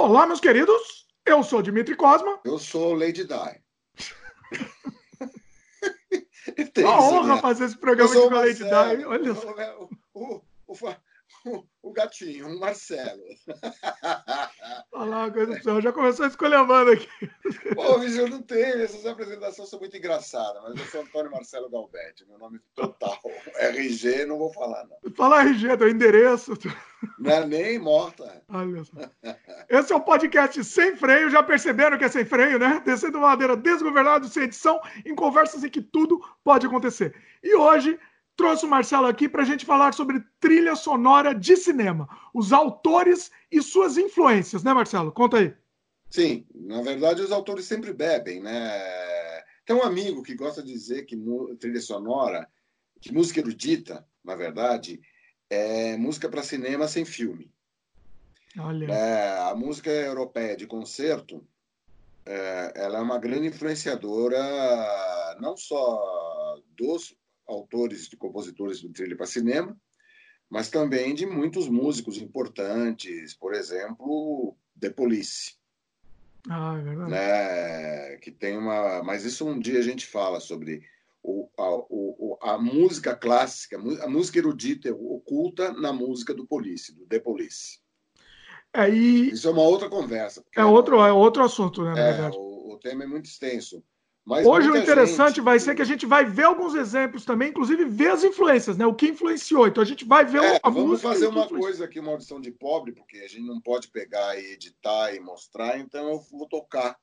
Olá, meus queridos. Eu sou Dimitri Cosma. Eu sou Lady Di. Uma honra né? fazer esse programa com a Lady Di. Olha só. O, o, o, o gatinho, o Marcelo. Lá, coisa Já começou a escolher a banda aqui. Pô, eu não tenho. Essas apresentações são muito engraçadas, mas eu sou Antônio Marcelo Galbetti, meu nome total. RG, não vou falar, não. Fala RG, teu endereço. Não é nem morta. Esse é o um podcast sem freio. Já perceberam que é sem freio, né? Descendo uma madeira desgovernado, sem edição, em conversas em que tudo pode acontecer. E hoje trouxe o Marcelo aqui para a gente falar sobre trilha sonora de cinema, os autores e suas influências, né, Marcelo? Conta aí. Sim, na verdade os autores sempre bebem, né? Tem um amigo que gosta de dizer que trilha sonora, que música erudita, na verdade, é música para cinema sem filme. Olha. É, a música europeia de concerto, é, ela é uma grande influenciadora não só dos autores e compositores de trilha para cinema, mas também de muitos músicos importantes, por exemplo, The Police. Ah, é verdade. Né? Que tem uma. Mas isso um dia a gente fala sobre o, a, o, a música clássica, a música erudita oculta na música do Police, do The Police. É, e... Isso é uma outra conversa. É outro, é outro assunto, né, na é, verdade. O, o tema é muito extenso. Mas Hoje o interessante gente... vai ser que a gente vai ver alguns exemplos também, inclusive ver as influências, né? O que influenciou. Então a gente vai ver é, a vamos música. Vamos fazer uma coisa aqui, uma audição de pobre, porque a gente não pode pegar e editar e mostrar, então eu vou tocar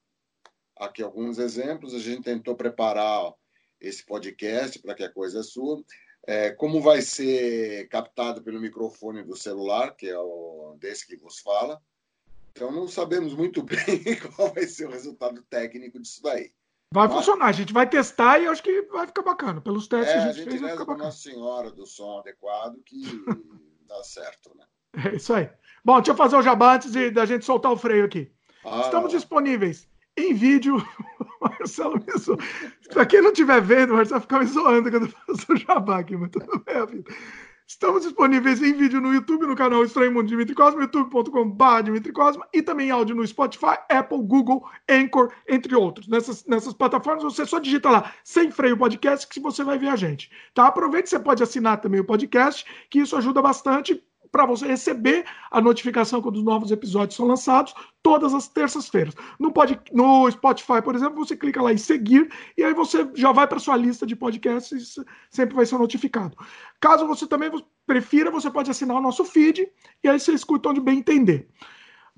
aqui alguns exemplos. A gente tentou preparar esse podcast para que a coisa é sua. É, como vai ser captado pelo microfone do celular, que é o desse que vos fala. Então não sabemos muito bem qual vai ser o resultado técnico disso daí. Vai funcionar, a gente vai testar e acho que vai ficar bacana. Pelos testes é, que a gente, fez, vai ficar bacana. Nossa Senhora do som adequado que dá certo, né? É isso aí. Bom, deixa eu fazer o jabá antes de, da gente soltar o freio aqui. Ah, Estamos disponíveis em vídeo. Marcelo me Para quem não estiver vendo, o Marcelo fica me zoando quando eu faço o jabá aqui, mas tudo bem, Estamos disponíveis em vídeo no YouTube, no canal Estranho Mundo Dimitri Cosma, youtube.com.br Dimitri Cosma, e também áudio no Spotify, Apple, Google, Anchor, entre outros. Nessas, nessas plataformas, você só digita lá, sem freio podcast, que você vai ver a gente. Tá? Aproveite, você pode assinar também o podcast, que isso ajuda bastante para você receber a notificação quando os novos episódios são lançados, todas as terças-feiras. No, no Spotify, por exemplo, você clica lá em seguir e aí você já vai para sua lista de podcasts e sempre vai ser notificado. Caso você também prefira, você pode assinar o nosso feed e aí você escuta onde bem entender.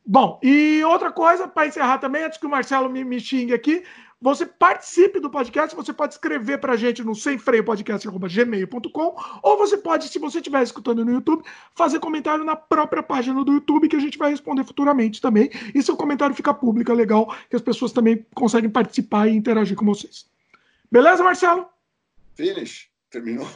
Bom, e outra coisa, para encerrar também, antes que o Marcelo me, me xingue aqui, você participe do podcast, você pode escrever para a gente no semfreiopodcast.gmail.com ou você pode, se você estiver escutando no YouTube, fazer comentário na própria página do YouTube que a gente vai responder futuramente também. E seu comentário fica público, é legal, que as pessoas também conseguem participar e interagir com vocês. Beleza, Marcelo? Finish. Terminou?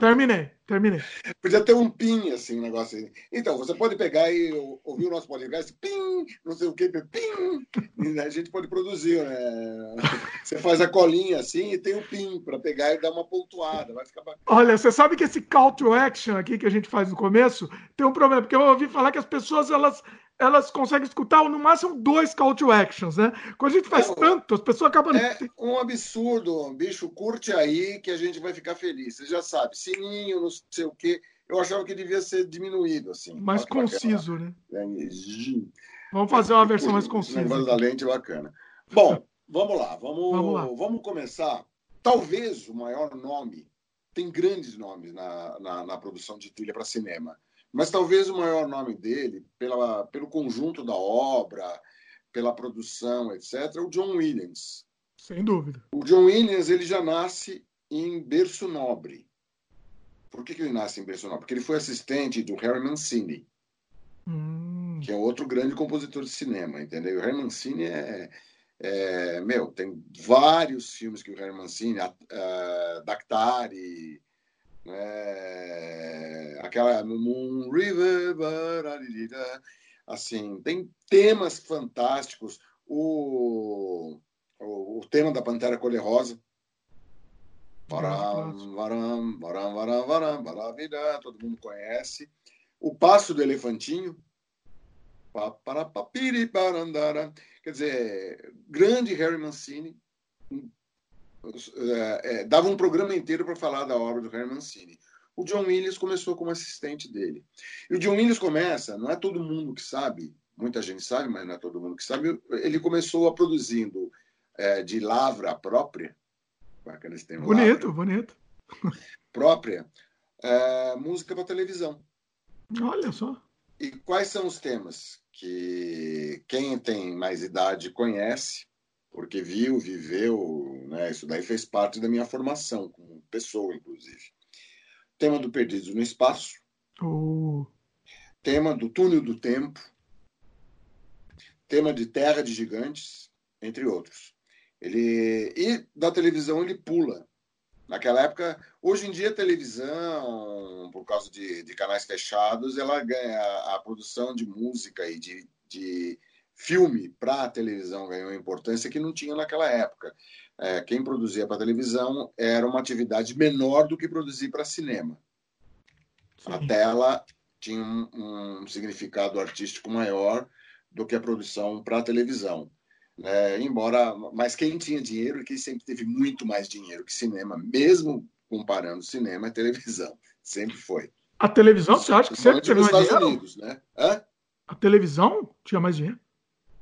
Terminei, terminei. Podia ter um pin, assim, um negócio assim. Então, você pode pegar e ouvir o nosso podcast, pim, não sei o que, pim, e a gente pode produzir, né? Você faz a colinha assim e tem o um pin para pegar e dar uma pontuada, vai ficar bacana. Olha, você sabe que esse call to action aqui que a gente faz no começo tem um problema, porque eu ouvi falar que as pessoas, elas elas conseguem escutar no máximo dois call to actions, né? Quando a gente faz é, tanto, as pessoas acabam. É um absurdo, bicho. Curte aí que a gente vai ficar feliz. Você já sabe, sininho, não sei o quê. Eu achava que devia ser diminuído, assim. Mais conciso, né? É, vamos fazer uma versão mais concisa. Negócio da lente é bacana. Bom, vamos lá. Vamos, vamos lá. Vamos começar. Talvez o maior nome, tem grandes nomes na, na, na produção de trilha para cinema. Mas talvez o maior nome dele, pela, pelo conjunto da obra, pela produção, etc., é o John Williams. Sem dúvida. O John Williams ele já nasce em berço nobre. Por que, que ele nasce em berço nobre? Porque ele foi assistente do Harry Mancini, hum. que é outro grande compositor de cinema, entendeu? O Harry Mancini é, é meu, tem vários filmes que o Harry Mancini, uh, Dactari, é, aquela Moon River, assim, tem temas fantásticos. O, o, o tema da Pantera Cor-de-Rosa. Varam, varam, varam, varam, varam, varam, todo mundo conhece. O Passo do Elefantinho. Quer dizer, grande Harry Mancini. É, é, dava um programa inteiro para falar da obra do Harry Mancini. O John Williams começou como assistente dele. E o John Williams começa, não é todo mundo que sabe, muita gente sabe, mas não é todo mundo que sabe, ele começou a produzindo é, de lavra própria. Termo. Bonito, lavra, bonito. Própria. É, música para televisão. Olha só. E quais são os temas que quem tem mais idade conhece, porque viu, viveu, né? Isso daí fez parte da minha formação como pessoa, inclusive. Tema do Perdidos no Espaço. Uh. Tema do Túnel do Tempo. Tema de Terra de Gigantes, entre outros. Ele e da televisão ele pula. Naquela época, hoje em dia a televisão, por causa de, de canais fechados, ela ganha a, a produção de música e de, de filme para a televisão ganhou importância que não tinha naquela época. É, quem produzia para televisão era uma atividade menor do que produzir para cinema. Sim. A tela tinha um, um significado artístico maior do que a produção para televisão. É, embora, mas quem tinha dinheiro, quem sempre teve muito mais dinheiro que cinema, mesmo comparando cinema e televisão, sempre foi. A televisão, você acha que sempre teve mais dinheiro? Unidos, né? Hã? A televisão tinha mais dinheiro?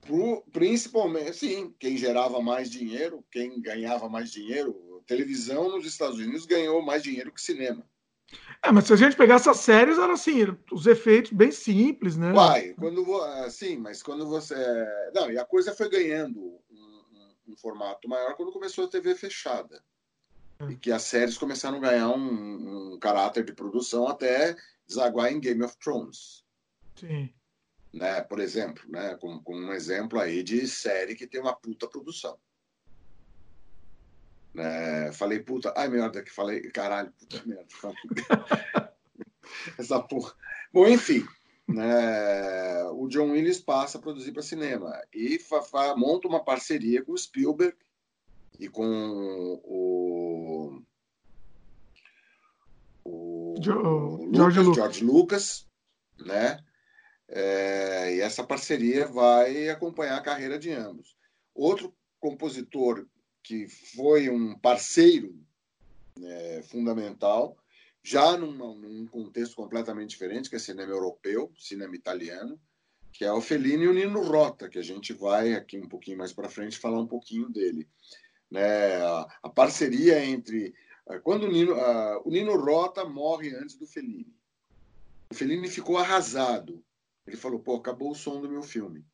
Pro, principalmente, sim, quem gerava mais dinheiro, quem ganhava mais dinheiro, televisão nos Estados Unidos ganhou mais dinheiro que cinema. É, mas se a gente pegar essas séries, eram assim, os efeitos bem simples, né? Vai, quando sim, mas quando você. Não, e a coisa foi ganhando um, um, um formato maior quando começou a TV fechada. É. E que as séries começaram a ganhar um, um caráter de produção até desaguar em Game of Thrones. Sim. Né, por exemplo, né, com, com um exemplo aí de série que tem uma puta produção. É, falei, puta, ai merda que falei, caralho, puta merda. Essa porra. Bom, enfim, né, o John Williams passa a produzir para cinema e fa, fa, monta uma parceria com o Spielberg e com o, o, o George, Lucas, George Lucas, né? É, e essa parceria vai acompanhar a carreira de ambos. Outro compositor que foi um parceiro é, fundamental, já numa, num contexto completamente diferente, que é cinema europeu, cinema italiano, que é o Fellini e o Nino Rota, que a gente vai aqui um pouquinho mais para frente falar um pouquinho dele. Né? A, a parceria entre. É, quando o Nino, a, o Nino Rota morre antes do Fellini. O Fellini ficou arrasado. Ele falou: pô, acabou o som do meu filme.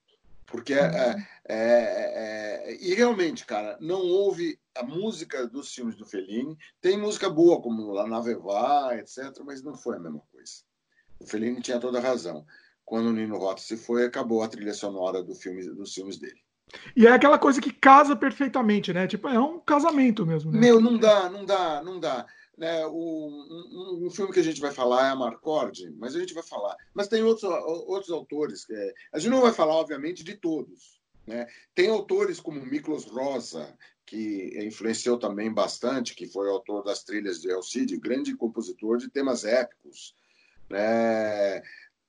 Porque é, é, é, é, e realmente, cara, não houve a música dos filmes do Fellini. Tem música boa, como La Naveva, etc., mas não foi a mesma coisa. O Fellini tinha toda a razão. Quando o Nino Rota se foi, acabou a trilha sonora do filme, dos filmes dele. E é aquela coisa que casa perfeitamente, né? Tipo, é um casamento mesmo. Né? Meu, não dá, não dá, não dá. Né, o, um, um, filme que a gente vai falar é a Marcord, mas a gente vai falar. Mas tem outros, outros autores. Que é, a gente não vai falar, obviamente, de todos. Né? Tem autores como Miklos Rosa, que influenciou também bastante, que foi autor das trilhas de Elcide, grande compositor de temas épicos. Né?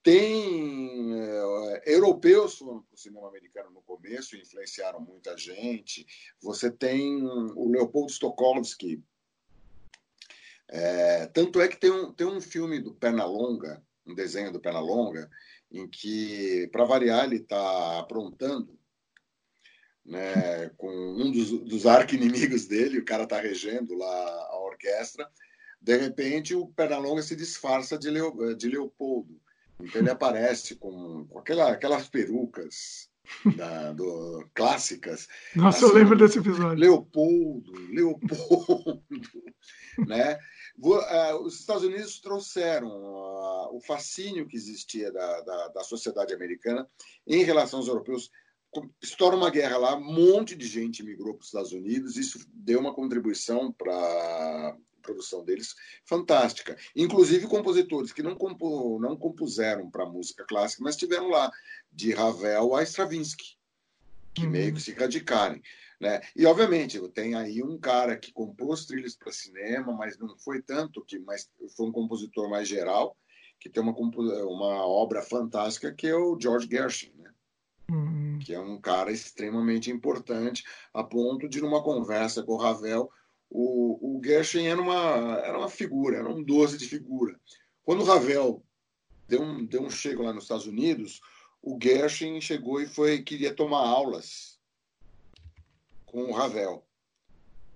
Tem uh, europeus foram para o cinema americano no começo influenciaram muita gente. Você tem o Leopold Stokowski, é, tanto é que tem um, tem um filme do Pernalonga, um desenho do Pernalonga, em que, para variar, ele está aprontando né, com um dos, dos arqui-inimigos dele, o cara está regendo lá a orquestra. De repente, o Pernalonga se disfarça de, Leo, de Leopoldo. Então, ele aparece com, com aquela, aquelas perucas da, do, clássicas. Nossa, assim, eu lembro desse episódio. Leopoldo, Leopoldo, né? É, os Estados Unidos trouxeram o fascínio que existia da, da, da sociedade americana em relação aos europeus. Estoura uma guerra lá, um monte de gente migrou para os Estados Unidos, isso deu uma contribuição para produção deles fantástica. Inclusive compositores que não, compu, não compuseram para música clássica, mas estiveram lá, de Ravel a Stravinsky, que uhum. meio que se radicarem. Né? E, obviamente, tem aí um cara que compôs trilhas para cinema, mas não foi tanto, que mas foi um compositor mais geral, que tem uma, uma obra fantástica, que é o George Gershwin. Né? que é um cara extremamente importante, a ponto de, numa conversa com o Ravel, o, o Gershwin era uma, era uma figura, era um doce de figura. Quando o Ravel deu um, deu um chego lá nos Estados Unidos, o Gershwin chegou e foi queria tomar aulas com o Ravel.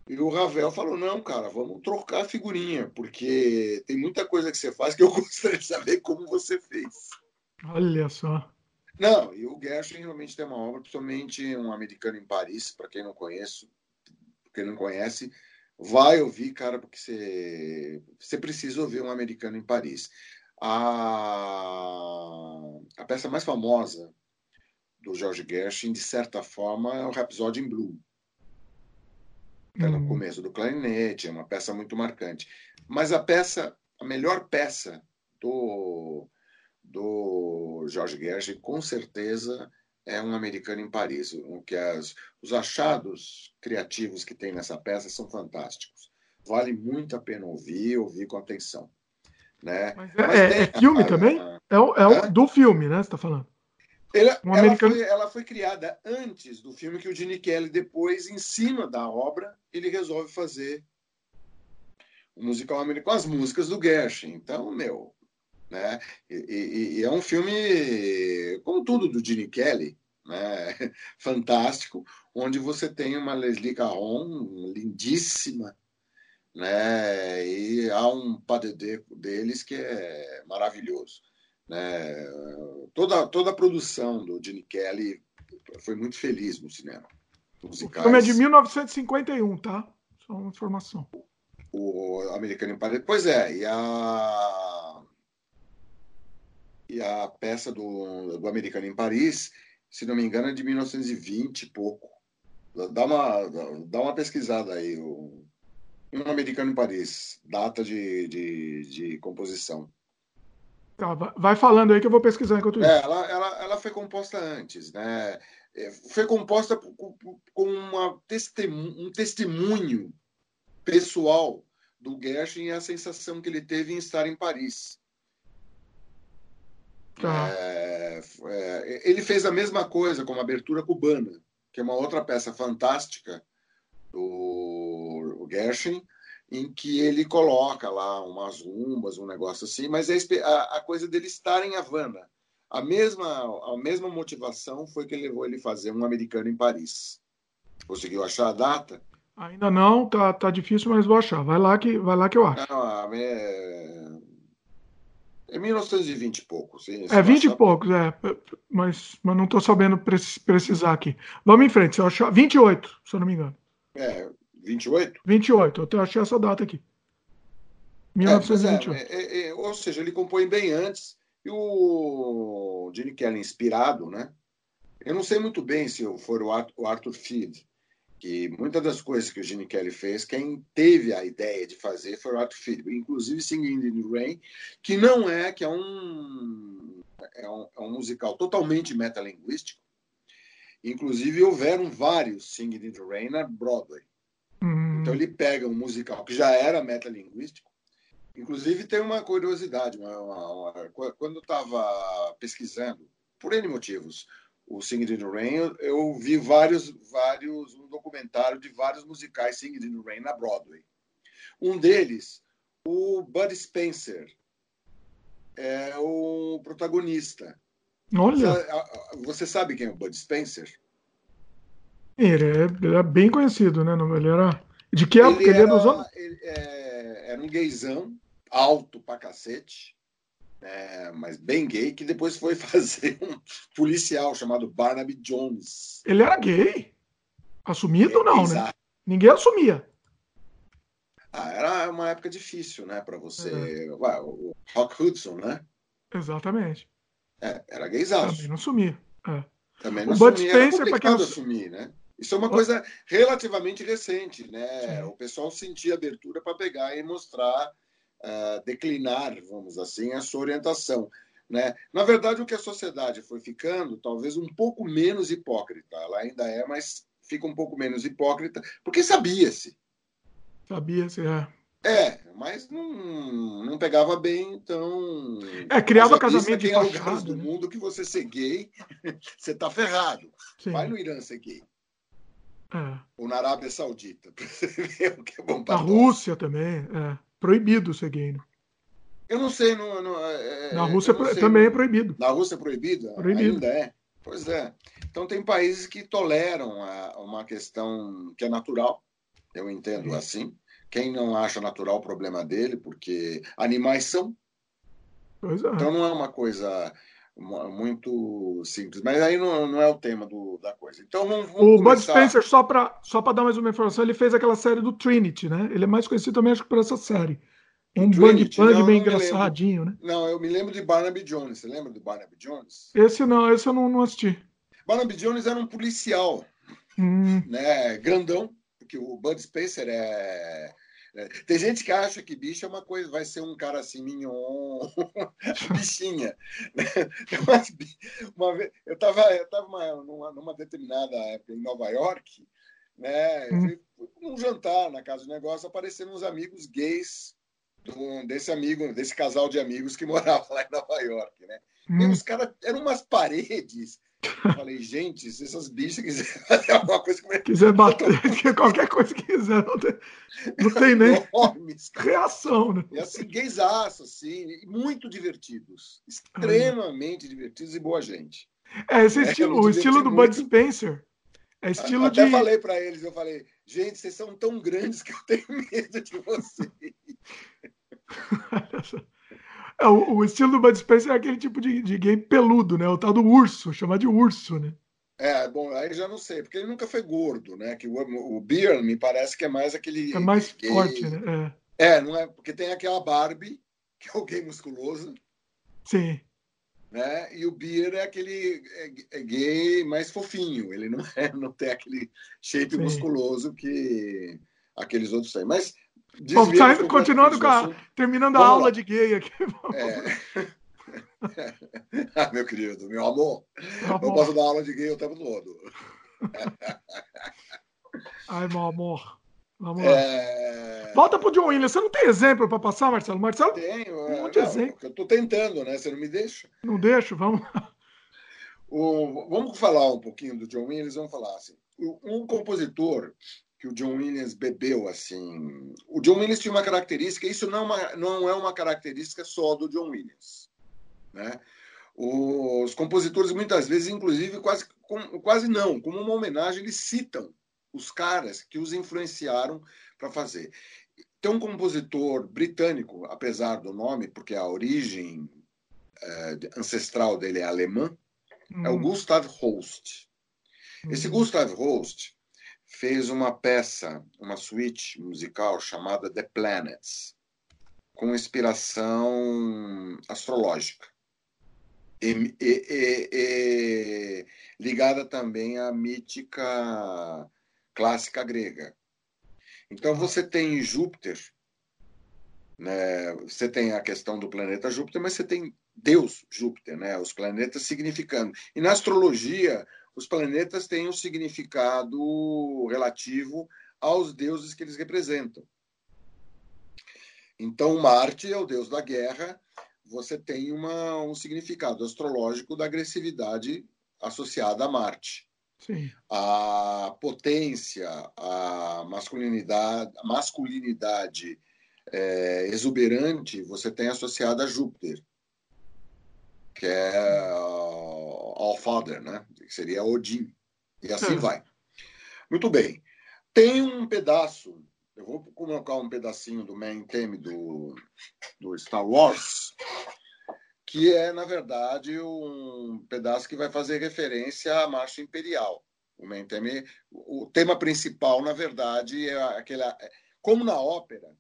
E o Ravel falou: não, cara, vamos trocar a figurinha, porque tem muita coisa que você faz que eu gostaria de saber como você fez. Olha só. Não, e o Gershwin realmente tem uma obra, principalmente um americano em Paris, para quem não conhece, quem não conhece, vai ouvir, cara, porque você, você precisa ouvir um americano em Paris. A, a peça mais famosa do George Gershwin, de certa forma, é o Rhapsody in Blue. Está no hum. começo do clarinete, é uma peça muito marcante. Mas a peça, a melhor peça do, do George Gershwin, com certeza, é um americano em Paris. O que as, os achados criativos que tem nessa peça são fantásticos. Vale muito a pena ouvir, ouvir com atenção. Né? Mas é, Mas é, é filme a, também? é, o, é, o, do filme, né? Você está falando? Ela, um ela, foi, ela, foi, criada antes do filme que o Gene Kelly, depois, em cima da obra, ele resolve fazer o um musical americano com as músicas do Gershwin. Então, meu, né? E, e, e, é um filme, como tudo do Gene Kelly, né? fantástico, onde você tem uma Leslie Caron lindíssima, né? E há um padedê deles que é maravilhoso. Né? Toda, toda a produção do Gene Kelly foi muito feliz no cinema. Musicais. O filme é de 1951, tá? Só uma informação. O Americano em Paris. Pois é, e a, e a peça do, do Americano em Paris, se não me engano, é de 1920 e pouco. Dá uma, dá uma pesquisada aí. Um Americano em Paris, data de, de, de composição. Tá, vai falando aí que eu vou pesquisar enquanto isso. É, ela, ela, ela foi composta antes, né? É, foi composta com uma testemunho, um testemunho pessoal do Gershwin e a sensação que ele teve em estar em Paris. Tá. É, é, ele fez a mesma coisa com a Abertura Cubana, que é uma outra peça fantástica do Gershwin, em que ele coloca lá umas rumbas, um negócio assim, mas é a, a coisa dele estar em Havana. A mesma, a mesma motivação foi que levou ele a fazer um americano em Paris. Conseguiu achar a data? Ainda não, tá, tá difícil, mas vou achar. Vai lá que, vai lá que eu acho. Não, é, é 1920 e pouco. Sim, é 20 achar... e poucos, é. Mas, mas não estou sabendo precisar aqui. Vamos em frente, se eu achar. 28, se eu não me engano. É, 28? 28, eu achei essa data aqui. 1928. É, é, é, é, ou seja, ele compõe bem antes. E o Gene Kelly, inspirado, né? Eu não sei muito bem se for o Arthur Field, que muitas das coisas que o Gene Kelly fez, quem teve a ideia de fazer foi o Arthur Field, inclusive Singing in the Rain, que não é, que é um, é um, é um musical totalmente metalinguístico. Inclusive, houveram vários Singing in the Rain na Broadway. Uhum. Então ele pega um musical que já era metalinguístico. Inclusive tem uma curiosidade, uma, uma, uma, quando eu estava pesquisando, por N motivos, o Singing in the Rain, eu, vi vários, vários, um documentário de vários musicais Singing in the Rain na Broadway. Um deles, o Bud Spencer, é o protagonista. Olha! Você, você sabe quem é o Bud Spencer? Ele é, é bem conhecido, né? Ele era. De que época? Ele, ele, é era, é dos anos? Ele, é, era um gaysão, alto pra cacete, é, mas bem gay, que depois foi fazer um policial chamado Barnaby Jones. Ele era gay? Assumido ou não, né? exato. né? Ninguém assumia. Ah, era uma época difícil, né, para você. É. Ué, o Rock Hudson, né? Exatamente. É, era gaysão. Também não assumia. É. Também não o Bud assumia, Spencer, era quem assumir, né? Isso é uma coisa relativamente recente, né? Sim. O pessoal sentia abertura para pegar e mostrar, uh, declinar, vamos assim, a sua orientação. Né? Na verdade, o que a sociedade foi ficando, talvez um pouco menos hipócrita. Ela ainda é, mas fica um pouco menos hipócrita, porque sabia-se. Sabia-se, é. É, mas não, não pegava bem, então. É, criava casamento de fachada. do né? mundo que você ser gay, você tá ferrado. Sim. Vai no Irã ser gay. É. Ou na Arábia Saudita, pra você ver o que é bom pra Na Rússia também, é. Proibido ser gay, né? Eu não sei, não, não é, na Rússia é também é proibido. Na Rússia é proibido? Proibido. Ainda é. Pois é. Então tem países que toleram a, uma questão que é natural, eu entendo Sim. assim. Quem não acha natural o problema dele, porque animais são. Pois é. Então não é uma coisa muito simples. Mas aí não, não é o tema do, da coisa. Então vamos, vamos O começar... Bud Spencer, só para só dar mais uma informação, ele fez aquela série do Trinity, né? Ele é mais conhecido também, acho que por essa série. Um bang bang bem engraçadinho, né? Não, eu me lembro de Barnaby Jones. Você lembra do Barnaby Jones? Esse não, esse eu não, não assisti. Barnaby Jones era um policial, hum. né? Grandão, porque o Bud Spencer é é, tem gente que acha que bicho é uma coisa, vai ser um cara assim, mignon, bichinha. uma vez, eu estava eu tava numa, numa, determinada época em Nova York, né, hum. num jantar na casa de negócio, apareceram uns amigos gays do, desse amigo, desse casal de amigos que morava lá em Nova York, né? Hum. E os caras eram umas paredes eu falei, gente, se essas bichas quiserem fazer alguma coisa... Como é... Quiser bater, qualquer coisa que quiser, não tem, não tem nem Enormes, reação, né? E assim, gaysaço, assim, muito divertidos. Extremamente divertidos e boa gente. É, esse é, estilo, o estilo do Bud Spencer é estilo Até de... falei para eles, eu falei, gente, vocês são tão grandes que eu tenho medo de vocês. É, o, o, estilo do Bud Spencer é aquele tipo de, de game peludo, né? O tal do urso, chamar de urso, né? É, bom, aí já não sei, porque ele nunca foi gordo, né? Que o, o Beer me parece que é mais aquele. É mais gay... forte, né? É. é, não é? Porque tem aquela Barbie, que é o gay musculoso. Sim. Né? E o Beer é aquele é, é gay mais fofinho. Ele não, é, não tem aquele shape Sim. musculoso que aqueles outros têm. Mas Bom, saindo, continuando com a, terminando Vamos a aula lá. de gay aqui. É. ah, meu querido, meu amor, amor, eu posso dar aula de gay o tempo todo. Ai, meu amor. Vamos é... lá. Volta pro John Williams. Você não tem exemplo para passar, Marcelo? Marcelo? Tenho. Um é, monte de exemplo. Eu estou tentando, né? Você não me deixa? Não deixo, vamos lá. O, vamos falar um pouquinho do John Williams. Vamos falar assim. Um compositor que o John Williams bebeu assim. O John Williams tinha uma característica, isso não é uma, não é uma característica só do John Williams, né? Os compositores muitas vezes, inclusive quase quase não, como uma homenagem, eles citam os caras que os influenciaram para fazer. Tem um compositor britânico, apesar do nome, porque a origem é, ancestral dele é alemã, hum. é o hum. Gustav Holst. Esse hum. Gustav Holst fez uma peça, uma suíte musical chamada The Planets, com inspiração astrológica. E, e, e, ligada também à mítica clássica grega. Então você tem Júpiter, né? você tem a questão do planeta Júpiter, mas você tem Deus Júpiter, né? os planetas significando. E na astrologia, os planetas têm um significado relativo aos deuses que eles representam. Então, Marte é o deus da guerra, você tem uma, um significado astrológico da agressividade associada a Marte. Sim. A potência, a masculinidade, a masculinidade é, exuberante você tem associada a Júpiter, que é All Father, né? Que seria Odin. E assim vai. Muito bem. Tem um pedaço, eu vou colocar um pedacinho do main theme do, do Star Wars, que é, na verdade, um pedaço que vai fazer referência à Marcha Imperial. O main theme, o tema principal, na verdade, é aquele. Como na ópera,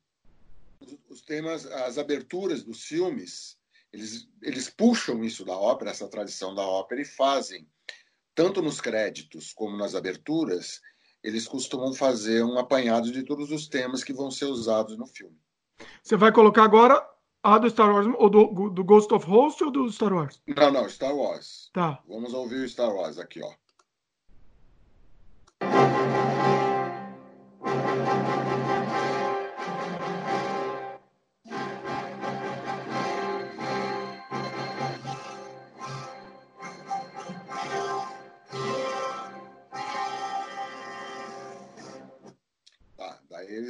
os temas, as aberturas dos filmes, eles, eles puxam isso da ópera, essa tradição da ópera, e fazem tanto nos créditos como nas aberturas, eles costumam fazer um apanhado de todos os temas que vão ser usados no filme. Você vai colocar agora a do Star Wars, ou do, do Ghost of Host ou do Star Wars? Não, não, Star Wars. Tá. Vamos ouvir o Star Wars aqui, ó.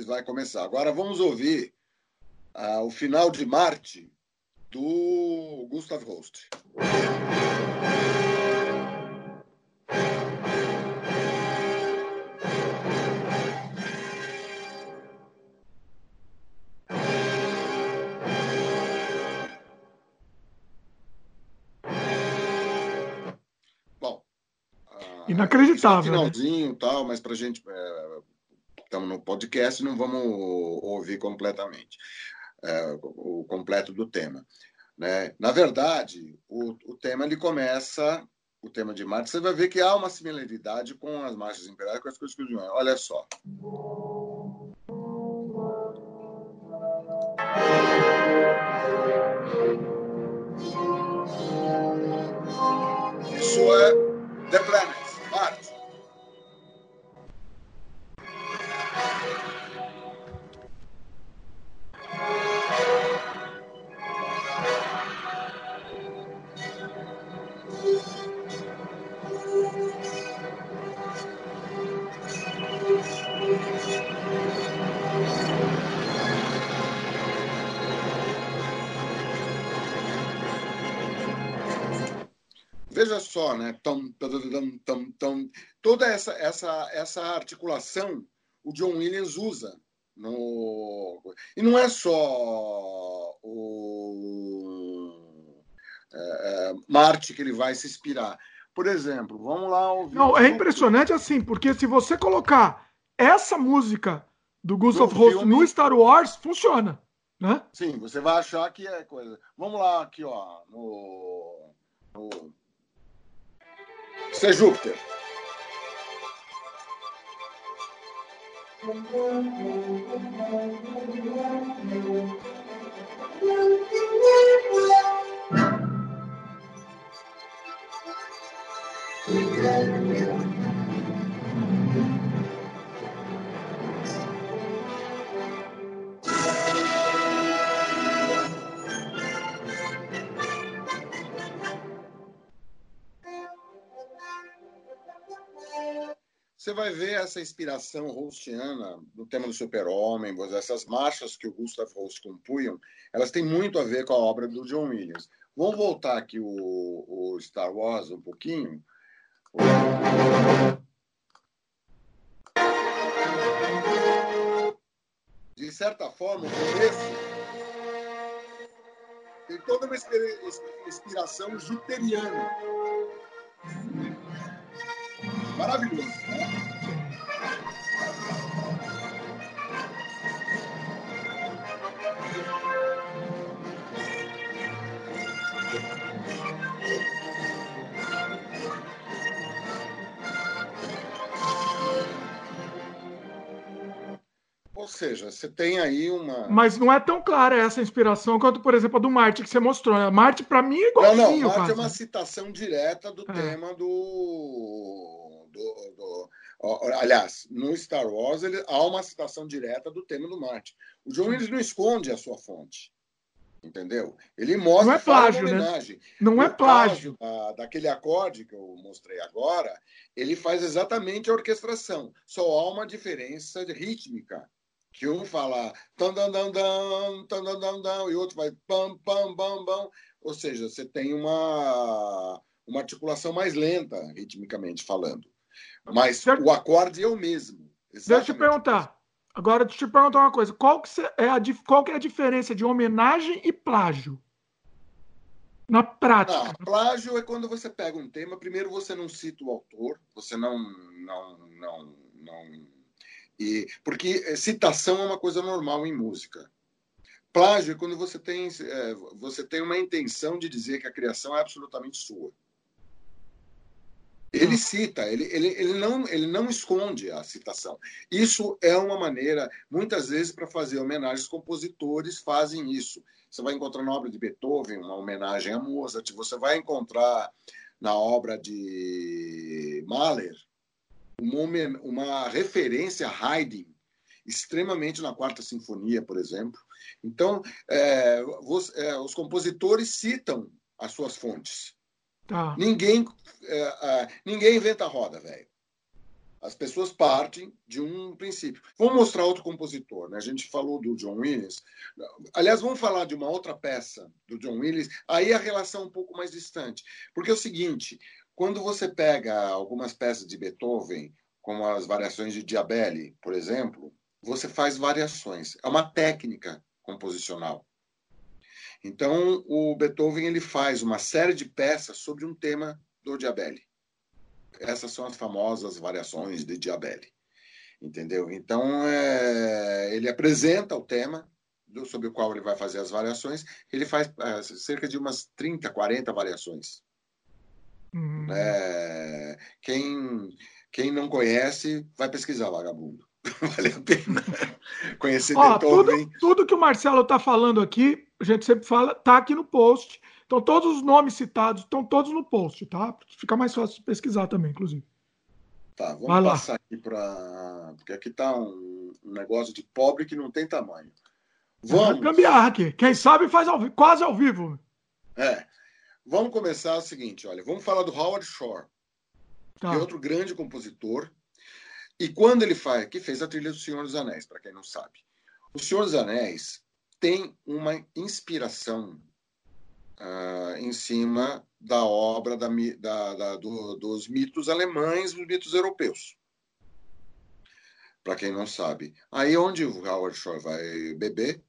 Vai começar. Agora vamos ouvir uh, o final de Marte do Gustav Holst. Inacreditável. Né? Finalzinho né? tal, mas para gente. Estamos no podcast, não vamos ouvir completamente é, o completo do tema. Né? Na verdade, o, o tema ele começa, o tema de Marte, você vai ver que há uma similaridade com as marchas imperiais, com as coisas que o João. Olha só. Isso é The Planet. Só, né? Tom, tom, tom, tom, toda essa, essa, essa articulação o John Williams usa. No... E não é só o é, é, Marte que ele vai se inspirar. Por exemplo, vamos lá ouvir. Não, é impressionante assim, porque se você colocar essa música do Gustav Holst no Star Wars, funciona. Né? Sim, você vai achar que é coisa. Vamos lá aqui, ó, no, no isso é Júpiter. você vai ver essa inspiração holstiana do tema do super-homem, essas marchas que o Gustav Holst compunham, elas têm muito a ver com a obra do John Williams. Vamos voltar aqui o, o Star Wars um pouquinho. De certa forma, o começo tem toda uma inspiração juteriana Maravilhoso, né? Ou seja, você tem aí uma. Mas não é tão clara essa inspiração quanto, por exemplo, a do Marte que você mostrou. Né? Marte, para mim, é igualzinho. Não, não, Marte quase. é uma citação direta do é. tema do do, do, aliás, no Star Wars ele, há uma citação direta do tema do Marte. O Williams não esconde a sua fonte. Entendeu? Ele mostra não é plágio, né? homenagem. Né? Não no é plágio. Da, daquele acorde que eu mostrei agora, ele faz exatamente a orquestração. Só há uma diferença rítmica. Que um fala tan dan dan dan tan dan dan dan e o outro vai pam pam pam pam. Ou seja, você tem uma uma articulação mais lenta ritmicamente falando. Mas o acorde é o mesmo. Exatamente. Deixa eu te perguntar. Agora, deixa eu te perguntar uma coisa. Qual que, é a, qual que é a diferença de homenagem e plágio? Na prática. Não, plágio é quando você pega um tema, primeiro você não cita o autor, você não. não, não, não e, porque citação é uma coisa normal em música. Plágio é quando você tem, é, você tem uma intenção de dizer que a criação é absolutamente sua. Ele cita, ele, ele, ele, não, ele não esconde a citação. Isso é uma maneira, muitas vezes, para fazer homenagens, compositores fazem isso. Você vai encontrar na obra de Beethoven uma homenagem a Mozart, você vai encontrar na obra de Mahler uma, uma referência a Haydn, extremamente na Quarta Sinfonia, por exemplo. Então, é, os, é, os compositores citam as suas fontes. Tá. Ninguém, é, é, ninguém inventa roda, velho. As pessoas partem de um princípio. Vamos mostrar outro compositor. Né? A gente falou do John Williams. Aliás, vamos falar de uma outra peça do John Williams. Aí a relação é um pouco mais distante. Porque é o seguinte: quando você pega algumas peças de Beethoven, como as variações de Diabelli, por exemplo, você faz variações. É uma técnica composicional. Então, o Beethoven ele faz uma série de peças sobre um tema do Diabelli. Essas são as famosas variações de Diabelli. Entendeu? Então, é, ele apresenta o tema do, sobre o qual ele vai fazer as variações. Ele faz é, cerca de umas 30, 40 variações. Hum. É, quem, quem não conhece, vai pesquisar, vagabundo. vale a pena conhecer Ó, Beethoven. Tudo, tudo que o Marcelo está falando aqui, a gente sempre fala, tá aqui no post. Então, todos os nomes citados estão todos no post, tá? Fica mais fácil de pesquisar também, inclusive. Tá, vamos Vai passar lá. aqui para. Porque aqui tá um, um, negócio de pobre que não tem tamanho. Vamos. Gambiarra aqui. Quem sabe faz ao vivo, quase ao vivo. É. Vamos começar o seguinte: olha, vamos falar do Howard Shore, tá. que é outro grande compositor. E quando ele faz, que fez a trilha do Senhor dos Anéis, para quem não sabe. O Senhor dos Anéis tem uma inspiração uh, em cima da obra da, da, da, do, dos mitos alemães, dos mitos europeus. Para quem não sabe. Aí onde o Howard Shore vai beber?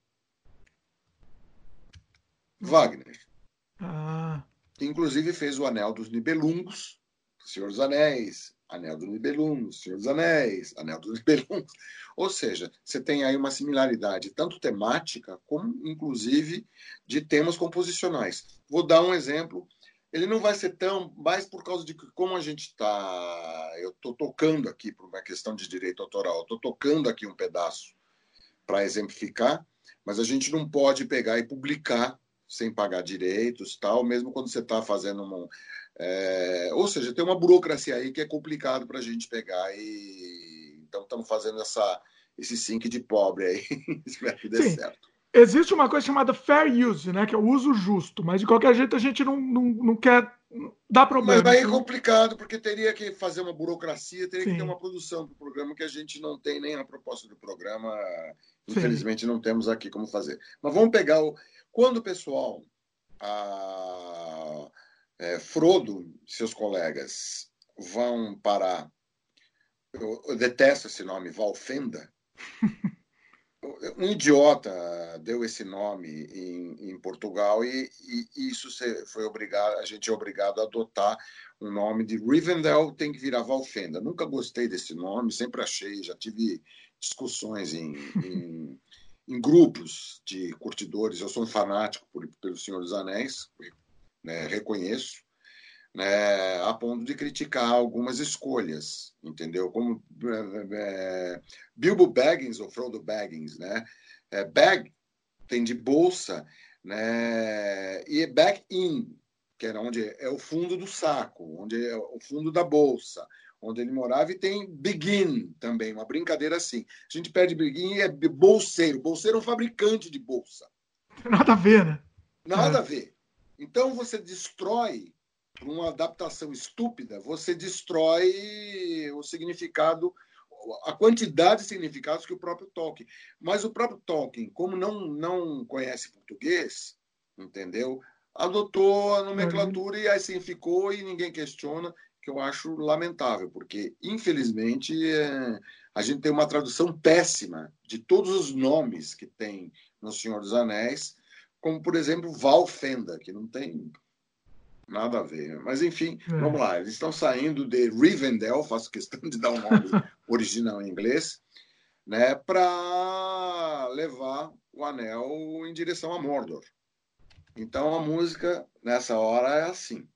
Wagner. Ah. Inclusive fez o Anel dos Nibelungos, Senhor dos Anéis, Anel dos Nibelungos, Senhor dos Anéis, Anel dos Nibelungos. Ou seja, você tem aí uma similaridade tanto temática como, inclusive, de temas composicionais. Vou dar um exemplo. Ele não vai ser tão, mais por causa de como a gente está. Eu estou tocando aqui por uma questão de direito autoral. Estou tocando aqui um pedaço para exemplificar, mas a gente não pode pegar e publicar sem pagar direitos, tal, mesmo quando você está fazendo uma. É, ou seja, tem uma burocracia aí que é complicado para a gente pegar e então estamos fazendo essa, esse sync de pobre aí. Espero que dê Sim. certo. Existe uma coisa chamada fair use, né? Que é o uso justo, mas de qualquer jeito a gente não, não, não quer dar problema. Mas daí é complicado, porque teria que fazer uma burocracia, teria Sim. que ter uma produção para o programa que a gente não tem nem na proposta do programa. Infelizmente Sim. não temos aqui como fazer. Mas vamos pegar o. Quando o pessoal, a, é, Frodo e seus colegas vão parar eu, eu detesto esse nome, Valfenda. um idiota deu esse nome em, em Portugal e, e, isso foi obrigado, a gente é obrigado a adotar um nome de Rivendell tem que virar Valfenda. Nunca gostei desse nome, sempre achei, já tive discussões em, em, em grupos de curtidores. Eu sou um fanático por, pelo Senhor dos Anéis, né, reconheço né, a ponto de criticar algumas escolhas, entendeu? Como é, Bilbo Baggins ou Frodo Baggins, né? É, bag tem de bolsa, né? E back in, que era onde é o fundo do saco, onde é o fundo da bolsa, onde ele morava, e tem begin também, uma brincadeira assim. A gente pede begin e é bolseiro. Bolseiro é um fabricante de bolsa. Nada a ver, né? Nada é. a ver. Então você destrói por uma adaptação estúpida, você destrói o significado, a quantidade de significados que o próprio Tolkien. Mas o próprio Tolkien, como não, não conhece português, entendeu? Adotou a nomenclatura uhum. e assim ficou e ninguém questiona, que eu acho lamentável, porque, infelizmente, é, a gente tem uma tradução péssima de todos os nomes que tem no Senhor dos Anéis, como, por exemplo, Valfenda, que não tem Nada a ver. Mas, enfim, é. vamos lá. Eles estão saindo de Rivendell, faço questão de dar um nome original em inglês, né, para levar o anel em direção a Mordor. Então, a música, nessa hora, é assim.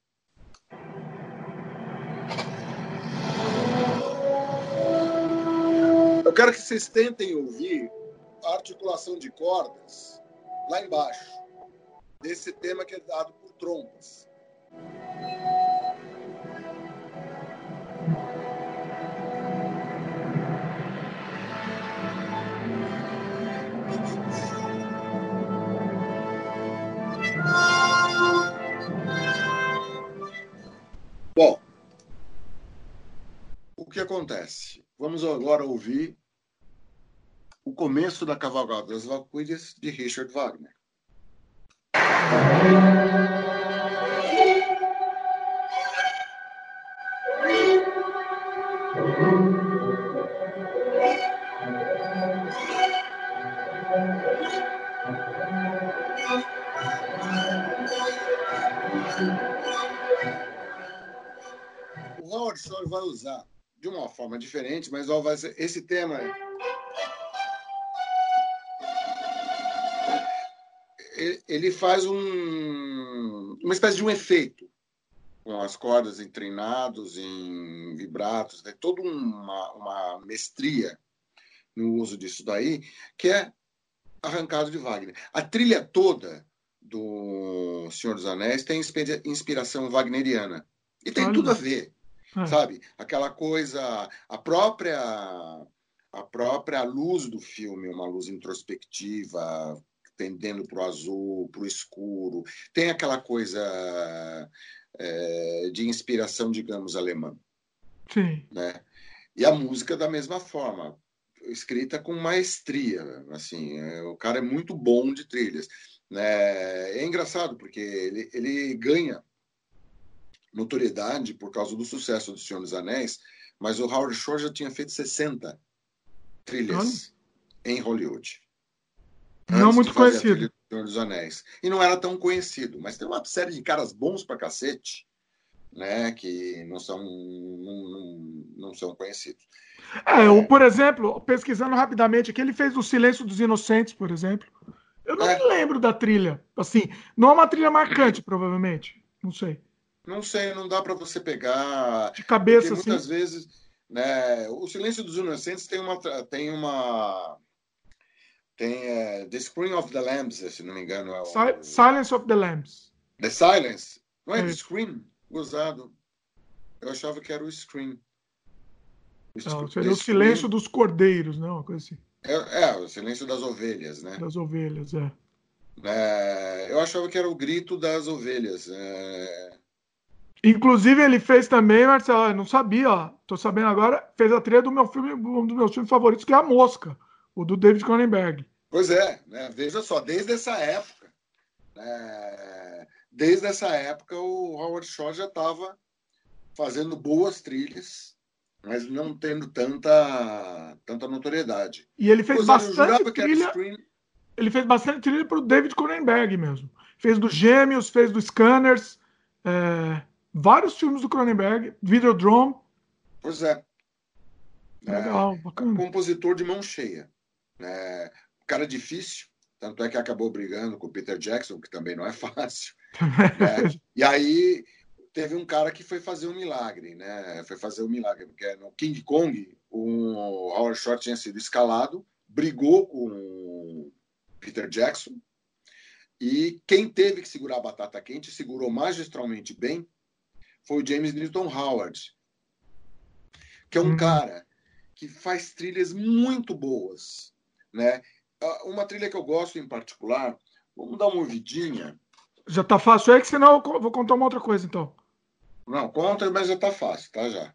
Eu quero que vocês tentem ouvir a articulação de cordas lá embaixo, desse tema que é dado por trompas. Bom, o que acontece? Vamos agora ouvir o começo da Cavalgada das Valkyrias de Richard Wagner. O Howard Shore vai usar de uma forma diferente, mas ser, esse tema ele faz um, uma espécie de um efeito com as cordas em treinados, em vibratos, tem toda uma, uma mestria no uso disso daí, que é arrancado de Wagner. A trilha toda do Senhor dos Anéis tem inspiração wagneriana. E tem Olha. tudo a ver, é. sabe? Aquela coisa, a própria a própria luz do filme, uma luz introspectiva, tendendo para o azul, para o escuro. Tem aquela coisa é, de inspiração, digamos, alemã. Sim. Né? E a música da mesma forma, escrita com maestria. Assim, é, o cara é muito bom de trilhas. Né? É engraçado, porque ele, ele ganha notoriedade por causa do sucesso do Senhor dos Anéis, mas o Howard Shore já tinha feito 60 trilhas em Hollywood. Não muito conhecido. Senhor dos Anéis. E não era tão conhecido, mas tem uma série de caras bons pra cacete, né, que não são, não, não, não são conhecidos. É, é, por exemplo, pesquisando rapidamente aqui, ele fez O Silêncio dos Inocentes, por exemplo. Eu não é. me lembro da trilha. Assim, não é uma trilha marcante, provavelmente. Não sei. Não sei, não dá para você pegar. De cabeça, assim. Muitas vezes, né, O Silêncio dos Inocentes tem uma. Tem uma tem é, The Scream of the Lambs, se não me engano. É o... Silence of the Lambs. The Silence? Não é, é. The Scream? Gozado. Eu achava que era o Scream. O não, seria o silêncio dos cordeiros, né? Uma coisa assim. É, é, o silêncio das ovelhas, né? Das ovelhas, é. é eu achava que era o grito das ovelhas. É... Inclusive, ele fez também, Marcelo, não sabia, ó, tô sabendo agora, fez a trilha do meu filme, um dos meus filmes favoritos, que é A Mosca o do David Cronenberg. Pois é, né? veja só, desde essa época, né? desde essa época o Howard Shaw já estava fazendo boas trilhas, mas não tendo tanta, tanta notoriedade. E ele fez pois bastante trilha. Ele fez bastante trilha para o David Cronenberg mesmo. Fez do Gêmeos, fez do Scanners, é, vários filmes do Cronenberg, Videodrome. Pois é. Legal, é, bacana. Compositor de mão cheia. É, cara difícil, tanto é que acabou brigando com o Peter Jackson, que também não é fácil. né? E aí teve um cara que foi fazer um milagre, né? Foi fazer um milagre, porque no King Kong o Howard Short tinha sido escalado, brigou com o Peter Jackson, e quem teve que segurar a batata quente, segurou magistralmente bem, foi o James Newton Howard, que é um hum. cara que faz trilhas muito boas. Né? Ah, uma trilha que eu gosto em particular, vamos dar uma ouvidinha. Já tá fácil aí, que senão eu vou contar uma outra coisa, então. Não, conta, mas já tá fácil, tá já.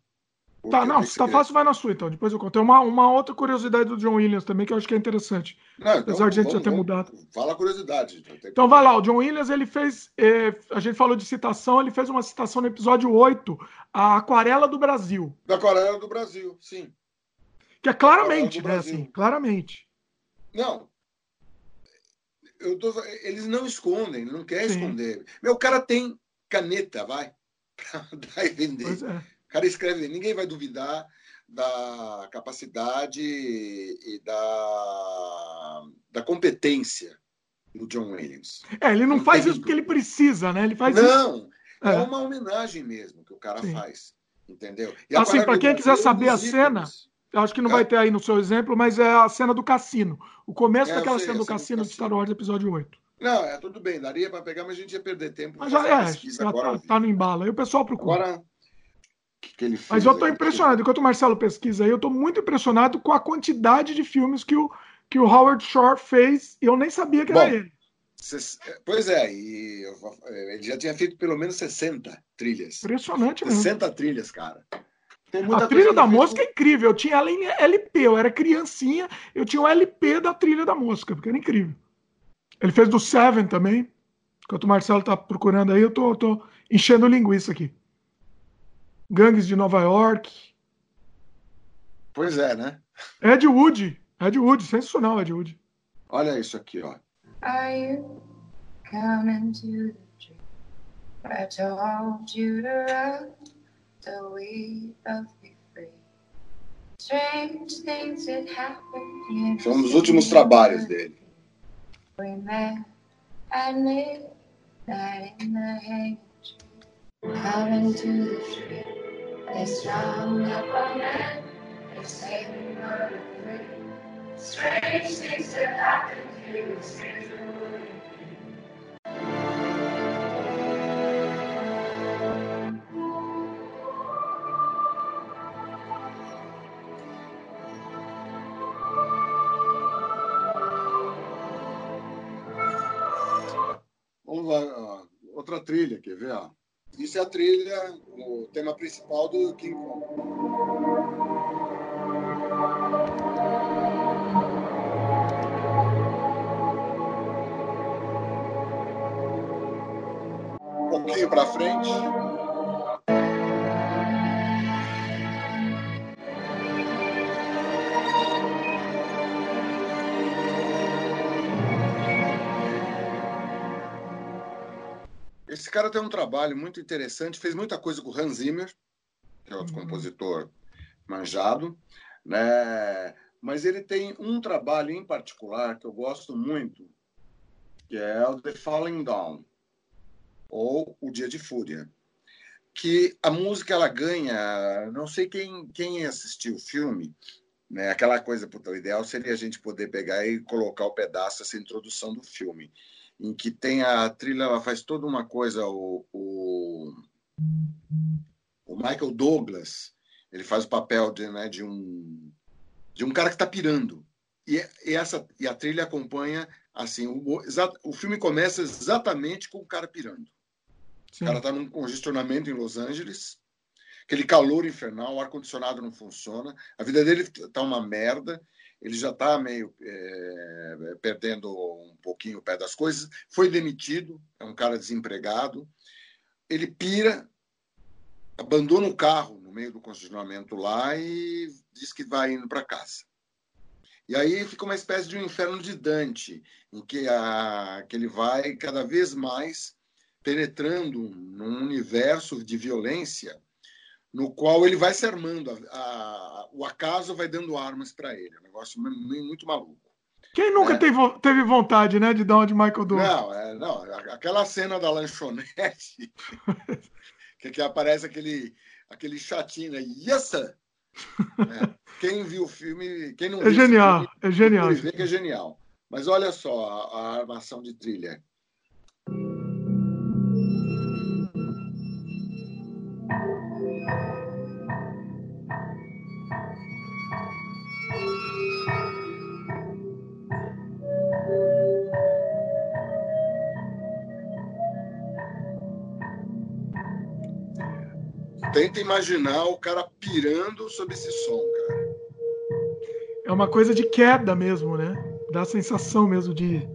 Porque tá, não, se tá fácil, vai na sua, então. Depois eu conto. Tem uma, uma outra curiosidade do John Williams também, que eu acho que é interessante. Não, então, apesar de a gente já ter mudado. Fala a curiosidade. Então, então vai lá, o John Williams, ele fez. Eh, a gente falou de citação, ele fez uma citação no episódio 8, a Aquarela do Brasil. Da Aquarela do Brasil, sim. Que é claramente, né? Assim, claramente. Não. Tô, eles não escondem, não quer esconder. Meu, cara tem caneta, vai, para dar e vender. É. O cara escreve, ninguém vai duvidar da capacidade e da, da competência do John Williams. É, ele não, não faz isso porque ele precisa, né? Ele faz não, isso. é, é uma homenagem mesmo que o cara Sim. faz, entendeu? E assim, para quem quiser saber a cena, acho que não é. vai ter aí no seu exemplo, mas é a cena do cassino. O começo é, daquela sei, cena do cassino, de Star Wars, episódio 8. Não, é tudo bem, daria para pegar, mas a gente ia perder tempo. Mas já é, já agora, tá, tá, no embalo. Aí o pessoal procura. Agora, que, que ele fez, mas eu estou impressionado. Enquanto o Marcelo pesquisa aí, eu estou muito impressionado com a quantidade de filmes que o, que o Howard Shore fez e eu nem sabia que Bom, era ele. Pois é, e ele já tinha feito pelo menos 60 trilhas. Impressionante 60 mesmo. 60 trilhas, cara. A trilha da mosca é incrível. Eu tinha ela em LP, eu era criancinha, eu tinha o LP da trilha da mosca, porque era incrível. Ele fez do Seven também. Enquanto o Marcelo tá procurando aí, eu tô, tô enchendo linguiça aqui. Gangues de Nova York. Pois é, né? Ed Wood. Ed Wood, sensacional, Ed Wood. Olha isso aqui, ó. Are you coming to the tree? I told you to run till we both be free. Strange things that happen. São os últimos trabalhos dele. We met at midnight in the hanging tree. Coming to the tree. They strung up a man. They say we were free. Strange things that happen here. Trilha, quer ver? Isso é a trilha, o tema principal do King Kong. Um pouquinho para frente. Esse cara tem um trabalho muito interessante, fez muita coisa com o Hans Zimmer, que é outro uhum. compositor manjado, né? Mas ele tem um trabalho em particular que eu gosto muito, que é o The Falling Down, ou O Dia de Fúria, que a música ela ganha, não sei quem quem assistiu o filme, né? Aquela coisa, puta, o ideal seria a gente poder pegar e colocar o pedaço essa introdução do filme em que tem a trilha, ela faz toda uma coisa, o, o, o Michael Douglas, ele faz o papel de, né, de um de um cara que está pirando. E, e, essa e a trilha acompanha assim, o, o filme começa exatamente com o cara pirando. Sim. O cara está num congestionamento em Los Angeles, aquele calor infernal, o ar condicionado não funciona, a vida dele está uma merda ele já está meio é, perdendo um pouquinho o pé das coisas. Foi demitido, é um cara desempregado. Ele pira, abandona o carro no meio do congestionamento lá e diz que vai indo para casa. E aí fica uma espécie de um inferno de Dante, em que, a, que ele vai cada vez mais penetrando num universo de violência no qual ele vai se armando, a, a, o acaso vai dando armas para ele. É um negócio muito maluco. Quem nunca é. teve, teve vontade, né, de dar uma de Michael Douglas? Não, é, não, aquela cena da lanchonete, que, que, aparece aquele, aquele chatinho, né? Yes, sir! É, quem viu o filme, quem não é viu genial, filme, é genial, vê que é genial. Mas olha só a, a armação de trilha. Tenta imaginar o cara pirando sobre esse som, cara. É uma coisa de queda mesmo, né? Dá a sensação mesmo de,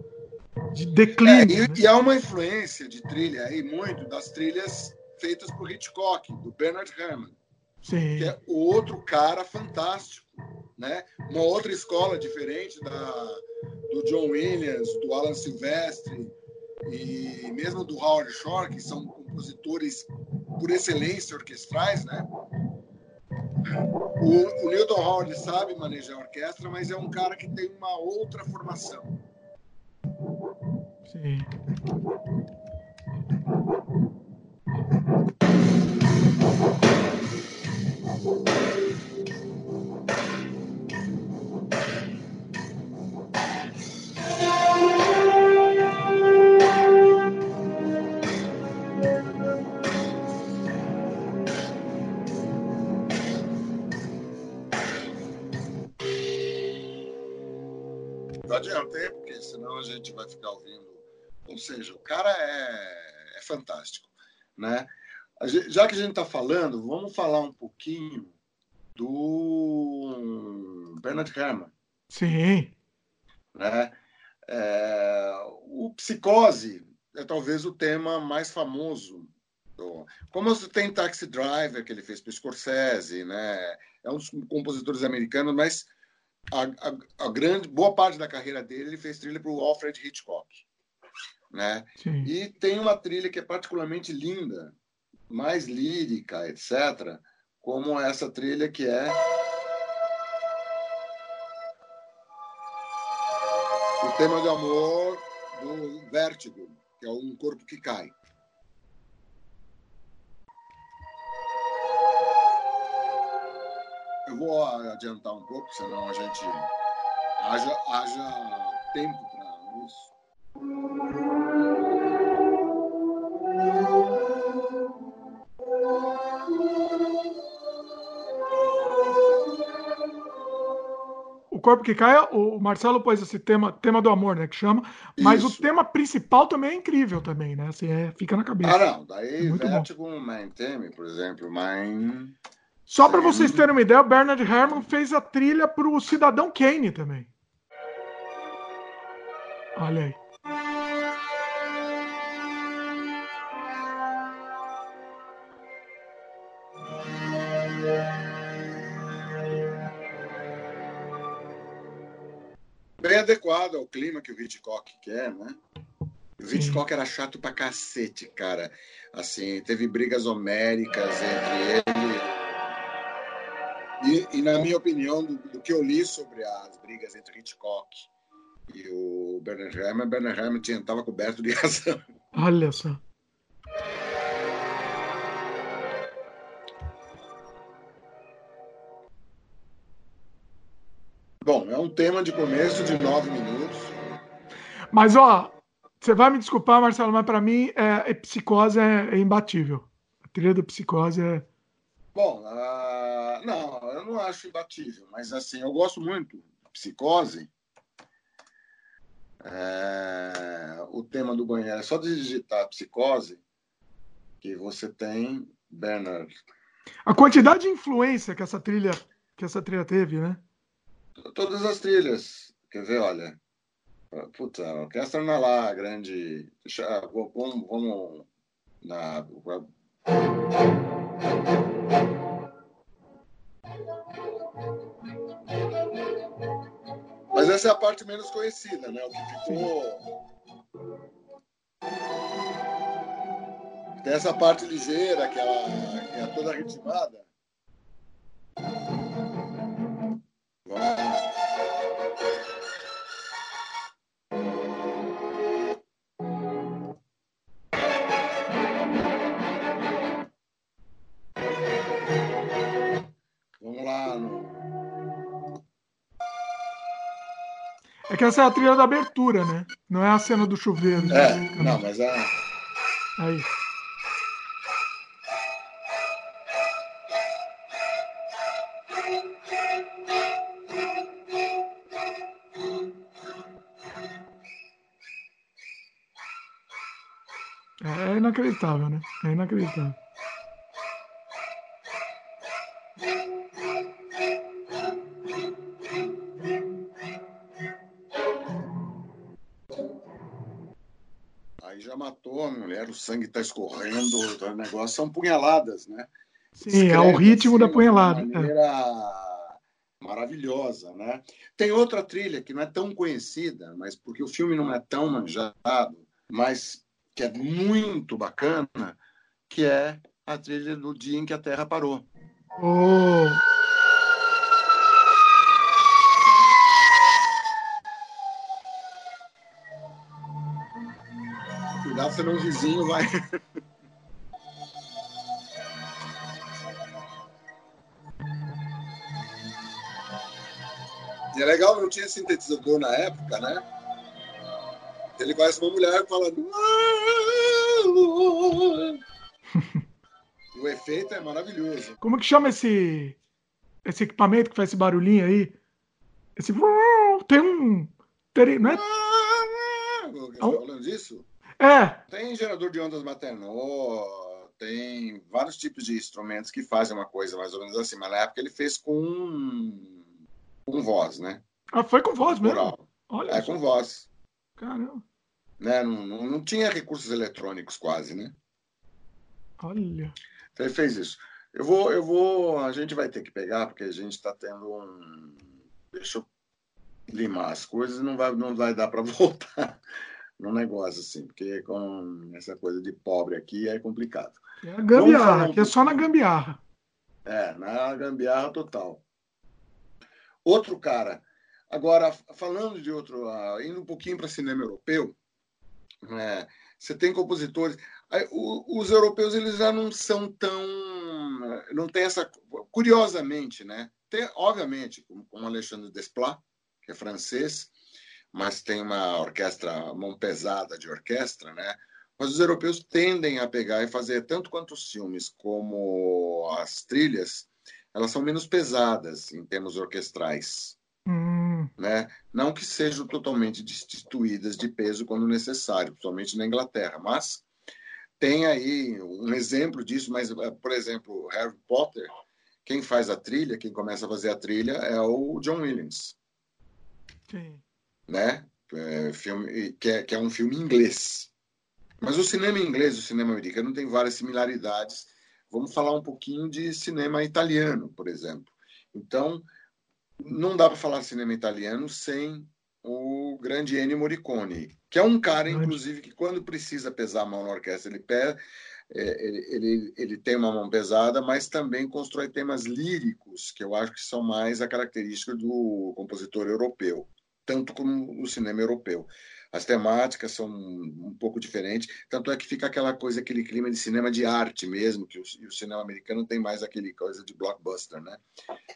de declínio. É, e, né? e, há uma influência de trilha aí muito das trilhas feitas por Hitchcock, do Bernard Herrmann. Sim. Que é outro cara fantástico, né? Uma outra escola diferente da, do John Williams, do Alan Silvestre e mesmo do Howard Shore, que são compositores por excelência orquestrais, né? O, o Newton Howard sabe manejar a orquestra, mas é um cara que tem uma outra formação. Sim. Adiantei, porque senão a gente vai ficar ouvindo. Ou seja, o cara é, é fantástico. Né? Já que a gente está falando, vamos falar um pouquinho do Bernard Herrmann. Sim. Né? É, o Psicose é talvez o tema mais famoso. Do, como você tem Taxi Driver, que ele fez para o Scorsese, né? é um dos compositores americanos, mas a, a, a, grande boa parte da carreira dele ele fez trilha para o Alfred Hitchcock. Né? Sim. E tem uma trilha que é particularmente linda, mais lírica, etc., como essa trilha que é o tema de amor do Vértigo, que é um corpo que cai. Eu vou adiantar um pouco, senão a gente haja, haja tempo para isso. Corpo que Cai, o Marcelo pôs esse tema, tema do amor, né, que chama, mas Isso. o tema principal também é incrível também, né, assim, é, fica na cabeça. Ah, não, daí é Vertigo, Mein Theme, por exemplo, Mein... Só para vocês terem uma ideia, o Bernard Herrmann fez a trilha para o Cidadão Kane também. Olha aí. bem adequado ao clima que o Hitchcock quer, né? O Hitchcock era chato pra cacete, cara. Assim, teve brigas homéricas entre ele. E, na minha opinião, do, do, que eu li sobre as brigas entre Hitchcock e o Bernard Herrmann, Bernard Herrmann estava coberto de razão. Olha só. Bom, é um tema de começo de nove minutos. Mas, ó, você vai me desculpar, Marcelo, mas para mim é, é, Psicose é, é, imbatível. A trilha do Psicose é. Bom, não, eu acho imbatível, mas assim, eu gosto muito Psicose. É, o tema do banheiro é só digitar Psicose que você tem Bernard. A quantidade de influência que essa trilha que essa trilha teve, né? todas as trilhas. Quer ver, olha. Puta, a orquestra não é lá, grande. Deixa, vamos, vamos na. Mas essa é a parte menos conhecida, né? O que ficou. Tem essa parte ligeira, que, ela, que é toda ritmada. Vamos É que essa é a trilha da abertura, né? Não é a cena do chuveiro. É, não, mas a. Aí. inacreditável, né? É inacreditável. Já matou a mulher, o sangue está escorrendo, o negócio são punhaladas, né? Sim, Escreve, é o ritmo assim, da punhalada. De é. maneira é. maravilhosa, né? Tem outra trilha que não é tão conhecida, mas porque o filme não é tão manjado, mas que é muito bacana, que é a trilha do dia em que a Terra parou. Oh. O vizinho vai. E é legal, não tinha sintetizador na época, né? Ele conhece uma mulher e fala. o efeito é maravilhoso. Como que chama esse esse equipamento que faz esse barulhinho aí? Esse tem um não é? Você tá falando disso? É. Tem gerador de ondas Maternó, tem vários tipos de instrumentos que fazem uma coisa mais ou menos assim, mas na época ele fez com, com voz, né? Ah, foi com voz mesmo? Olha é, só. com voz. Caramba. Né? Não, não, não, tinha recursos eletrônicos quase, né? Olha. Então ele fez isso. Eu vou, eu vou, a gente vai ter que pegar, porque a gente está tendo um. Deixa eu limar as coisas, não vai, não vai dar para voltar no negócio, assim, porque com essa coisa de pobre aqui é complicado. É a gambiarra, um... que é só na gambiarra. É, na gambiarra total. Outro cara. Agora, falando de outro, uh, indo um pouquinho para cinema europeu, né, você tem compositores. os europeus eles já não são tão. Não tem essa. Curiosamente, né? Tem, obviamente, como Alexandre Desplat, que é francês, mas tem uma orquestra, mão pesada de orquestra, né? Mas os europeus tendem a pegar e fazer tanto quanto os filmes como as trilhas, elas são menos pesadas em termos orquestrais. Hum. Né? Não que sejam totalmente destituídas de peso quando necessário, principalmente na Inglaterra, mas tem aí um exemplo disso, mas, eh, por exemplo, Harry Potter, quem faz a trilha, quem começa a fazer a trilha é o John Williams. Sim né? É, filme, que, é, que é um filme inglês. Mas o cinema inglês e o cinema americano tem várias similaridades. Vamos falar um pouquinho de cinema italiano, por exemplo. Então, não dá para falar cinema italiano sem o grande Ennio Morricone, que é um cara, inclusive, que quando precisa pesar a mão na orquestra, ele, pesa, é, ele, ele, ele, tem uma mão pesada, mas também constrói temas líricos, que eu acho que são mais a característica do compositor europeu tanto como no cinema europeu. As temáticas são um pouco diferentes, tanto é que fica aquela coisa, aquele clima de cinema de arte mesmo, que o, o cinema americano tem mais aquele coisa de blockbuster, né?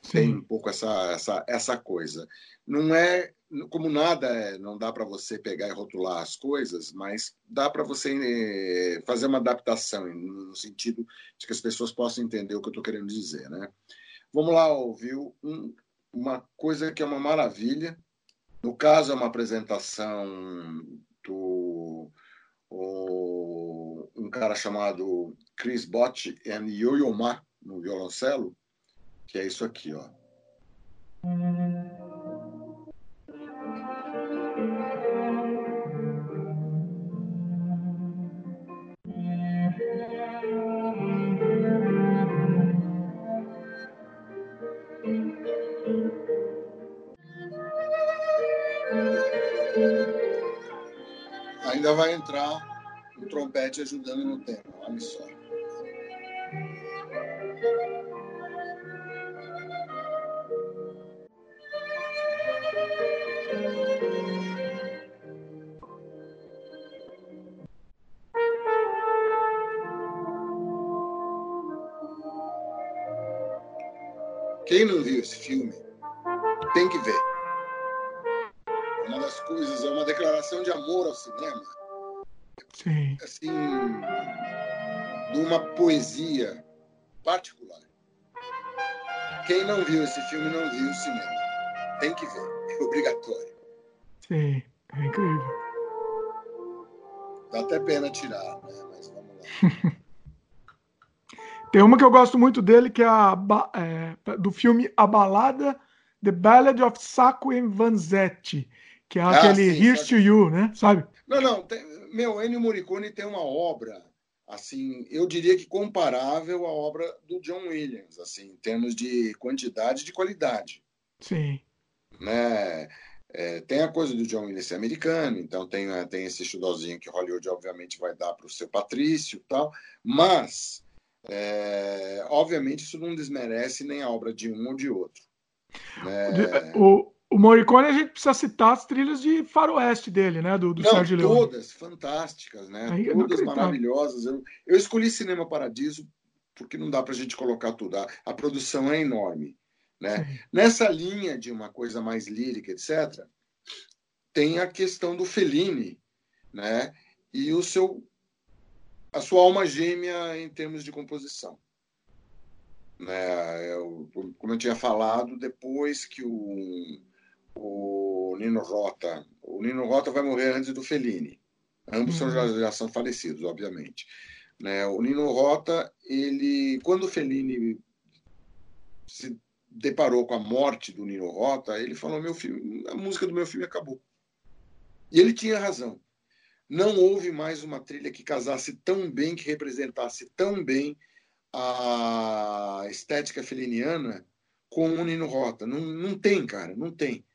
Sim. Tem um pouco essa, essa, essa coisa. Não é, como nada, é, não dá para você pegar e rotular as coisas, mas dá para você eh, fazer uma adaptação, no sentido de que as pessoas possam entender o que eu estou querendo dizer, né? Vamos lá ouvir um, uma coisa que é uma maravilha, no caso, é uma apresentação do o, um cara chamado Chris Bott e Yo-Yo Ma no violoncelo, que é isso aqui, ó. Vai entrar o trompete ajudando no tema. Olha só. Quem não viu esse filme tem que ver uma das coisas, é uma declaração de amor ao cinema. Sim. Assim, de uma poesia particular. Quem não viu esse filme não viu o cinema. Tem que ver, é obrigatório. Sim, é incrível. Dá até pena tirar, né? Mas vamos lá. Tem uma que eu gosto muito dele, que é, a, é do filme A Balada, The Ballad of Sacco and Vanzetti, que é ah, aquele sim, Here's to You, né? Sabe? Não, não. Tem, meu, Ennio Morricone tem uma obra, assim, eu diria que comparável à obra do John Williams, assim, em termos de quantidade e de qualidade. Sim. Né? É, tem a coisa do John Williams ser americano, então tem, tem esse chudozinho que Hollywood obviamente vai dar para o seu Patrício e tal, mas é, obviamente isso não desmerece nem a obra de um ou de outro. Né? O, o Morricone, a gente precisa citar as trilhas de faroeste dele, né? Do, do Não, Sérgio Leone. Todas fantásticas, né? Todas maravilhosas. Eu, eu, escolhi Cinema Paradiso porque não dá para a gente colocar tudo. A, a, produção é enorme. Né? Nessa linha de uma coisa mais lírica, etc., tem a questão do Fellini, né? E o seu, a sua alma gêmea em termos de composição. Né? Eu, como eu tinha falado, depois que o o Nino Rota. O Nino Rota vai morrer antes do Fellini. Ambos uhum. são, já, já, são falecidos, obviamente. Né? O Nino Rota, ele, quando o Fellini se deparou com a morte do Nino Rota, ele falou: meu filme, a música do meu filme acabou. E ele tinha razão. Não houve mais uma trilha que casasse tão bem, que representasse tão bem a estética feliniana com o Nino Rota. Não, não tem, cara, não tem.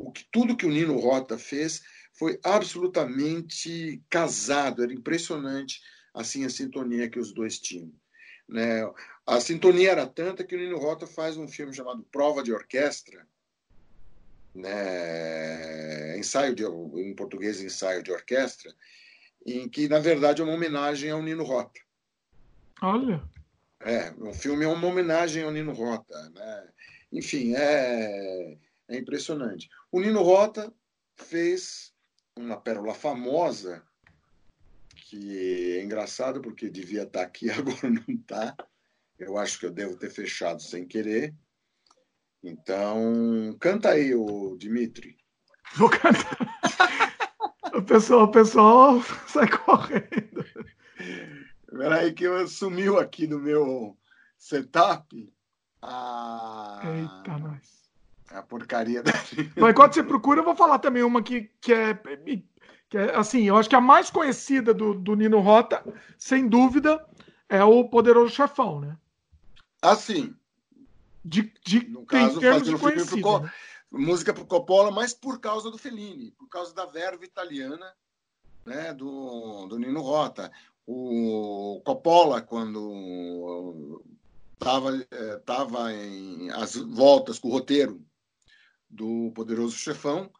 O que, tudo que o Nino Rota fez foi absolutamente casado, era impressionante assim a sintonia que os dois tinham. Né? A sintonia era tanta que o Nino Rota faz um filme chamado Prova de Orquestra, né? ensaio de, em português ensaio de orquestra, em que na verdade é uma homenagem ao Nino Rota. Olha. É, o filme é uma homenagem ao Nino Rota, né? Enfim, é, é impressionante. O Nino Rota fez uma pérola famosa que é engraçado porque devia estar aqui, agora não está. Eu acho que eu devo ter fechado sem querer. Então, canta aí, o Dimitri. Vou cantar. o, pessoal, o pessoal sai correndo. Peraí que eu sumiu aqui no meu setup. A... Eita, nós. A porcaria da. Mas enquanto você procura, eu vou falar também uma que, que é que é, assim, eu acho que a mais conhecida do, do Nino Rota, sem dúvida, é o Poderoso Chefão, né? Assim. De, de, no caso, fazendo filme pro, né? música para Coppola, mas por causa do Fellini, por causa da verve italiana né, do, do Nino Rota. O Coppola, quando estava é, tava em as voltas com o roteiro do Poderoso Chefão,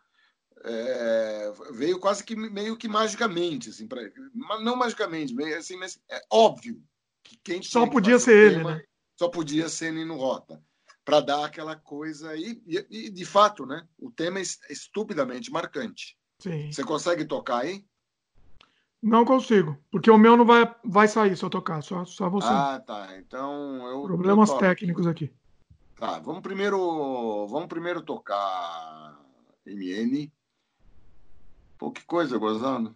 é, veio quase que meio que magicamente, assim, pra, não magicamente, meio assim, mas é óbvio que quem só podia ser ele, né? Só podia ser Nino Rota para dar aquela coisa e, e, e, de fato, né? O tema é estupidamente marcante. Sim. Você consegue tocar aí? Não consigo, porque o meu não vai, vai sair se eu tocar, só, só você. Ah, tá. Então eu. Problemas eu técnicos aqui. Tá, vamos primeiro, vamos primeiro tocar MN Pô, que coisa, gozando.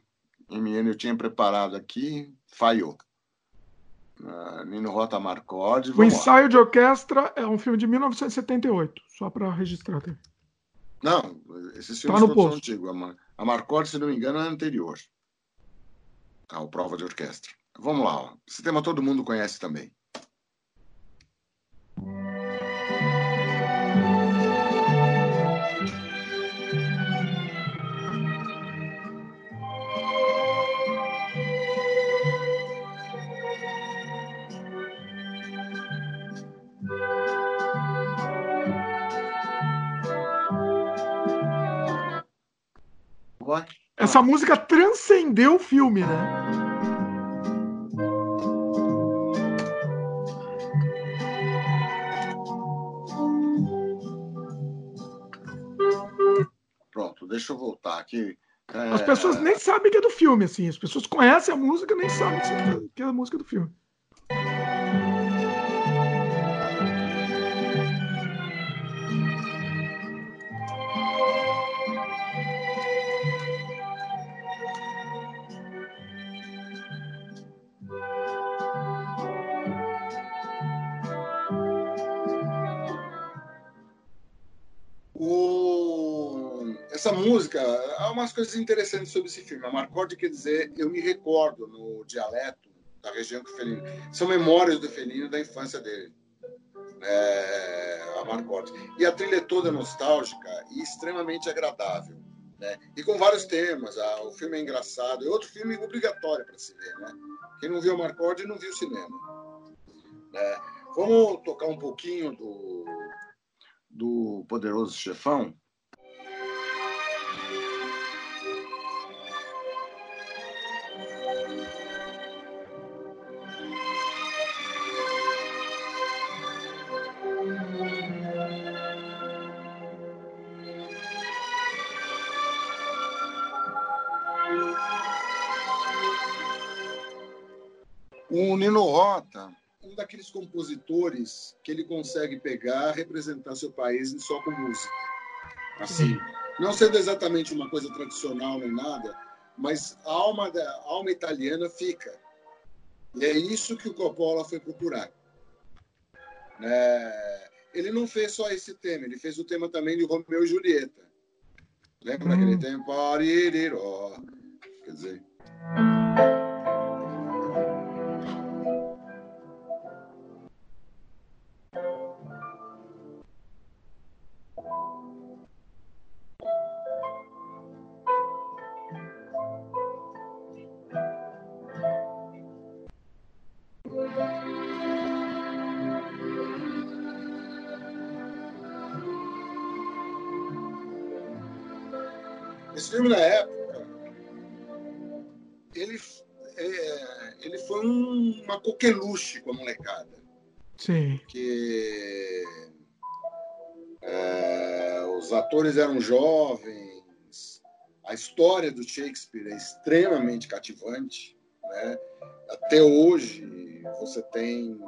MN eu tinha preparado aqui, falhou. Uh, Nino Rota Marcode. O Ensaio lá. de Orquestra é um filme de 1978, só para registrar. Também. Não, esses filmes tá são antigos. A Marcode, se não me engano, é anterior. Tá, o Prova de Orquestra. Vamos lá. Ó. Esse tema todo mundo conhece também. Essa música transcendeu o filme, né? Pronto, deixa eu voltar aqui. É... As pessoas nem sabem que é do filme, assim. As pessoas conhecem a música nem sabem que é a música do filme. Essa música, há umas coisas interessantes sobre esse filme. A Marcorde quer dizer, eu me recordo no dialeto da região que o Felino. São memórias do Felino da infância dele. É, a Marcorde. E a trilha é toda nostálgica e extremamente agradável. Né? E com vários temas. Ah, o filme é engraçado. É outro filme obrigatório para se ver. Né? Quem não viu a Marcorde não viu o cinema. Né? Vamos tocar um pouquinho do, do Poderoso Chefão. O Nino Rota, um daqueles compositores que ele consegue pegar, representar seu país só com música. Assim, não sendo exatamente uma coisa tradicional nem nada, mas a alma da a alma italiana fica. E é isso que o Coppola foi procurar. É, ele não fez só esse tema, ele fez o tema também de Romeu e Julieta. Lembra hum. aquele tempo? Quer dizer. Coqueluche com a molecada. Sim. Que é, os atores eram jovens, a história do Shakespeare é extremamente cativante. Né? Até hoje, você tem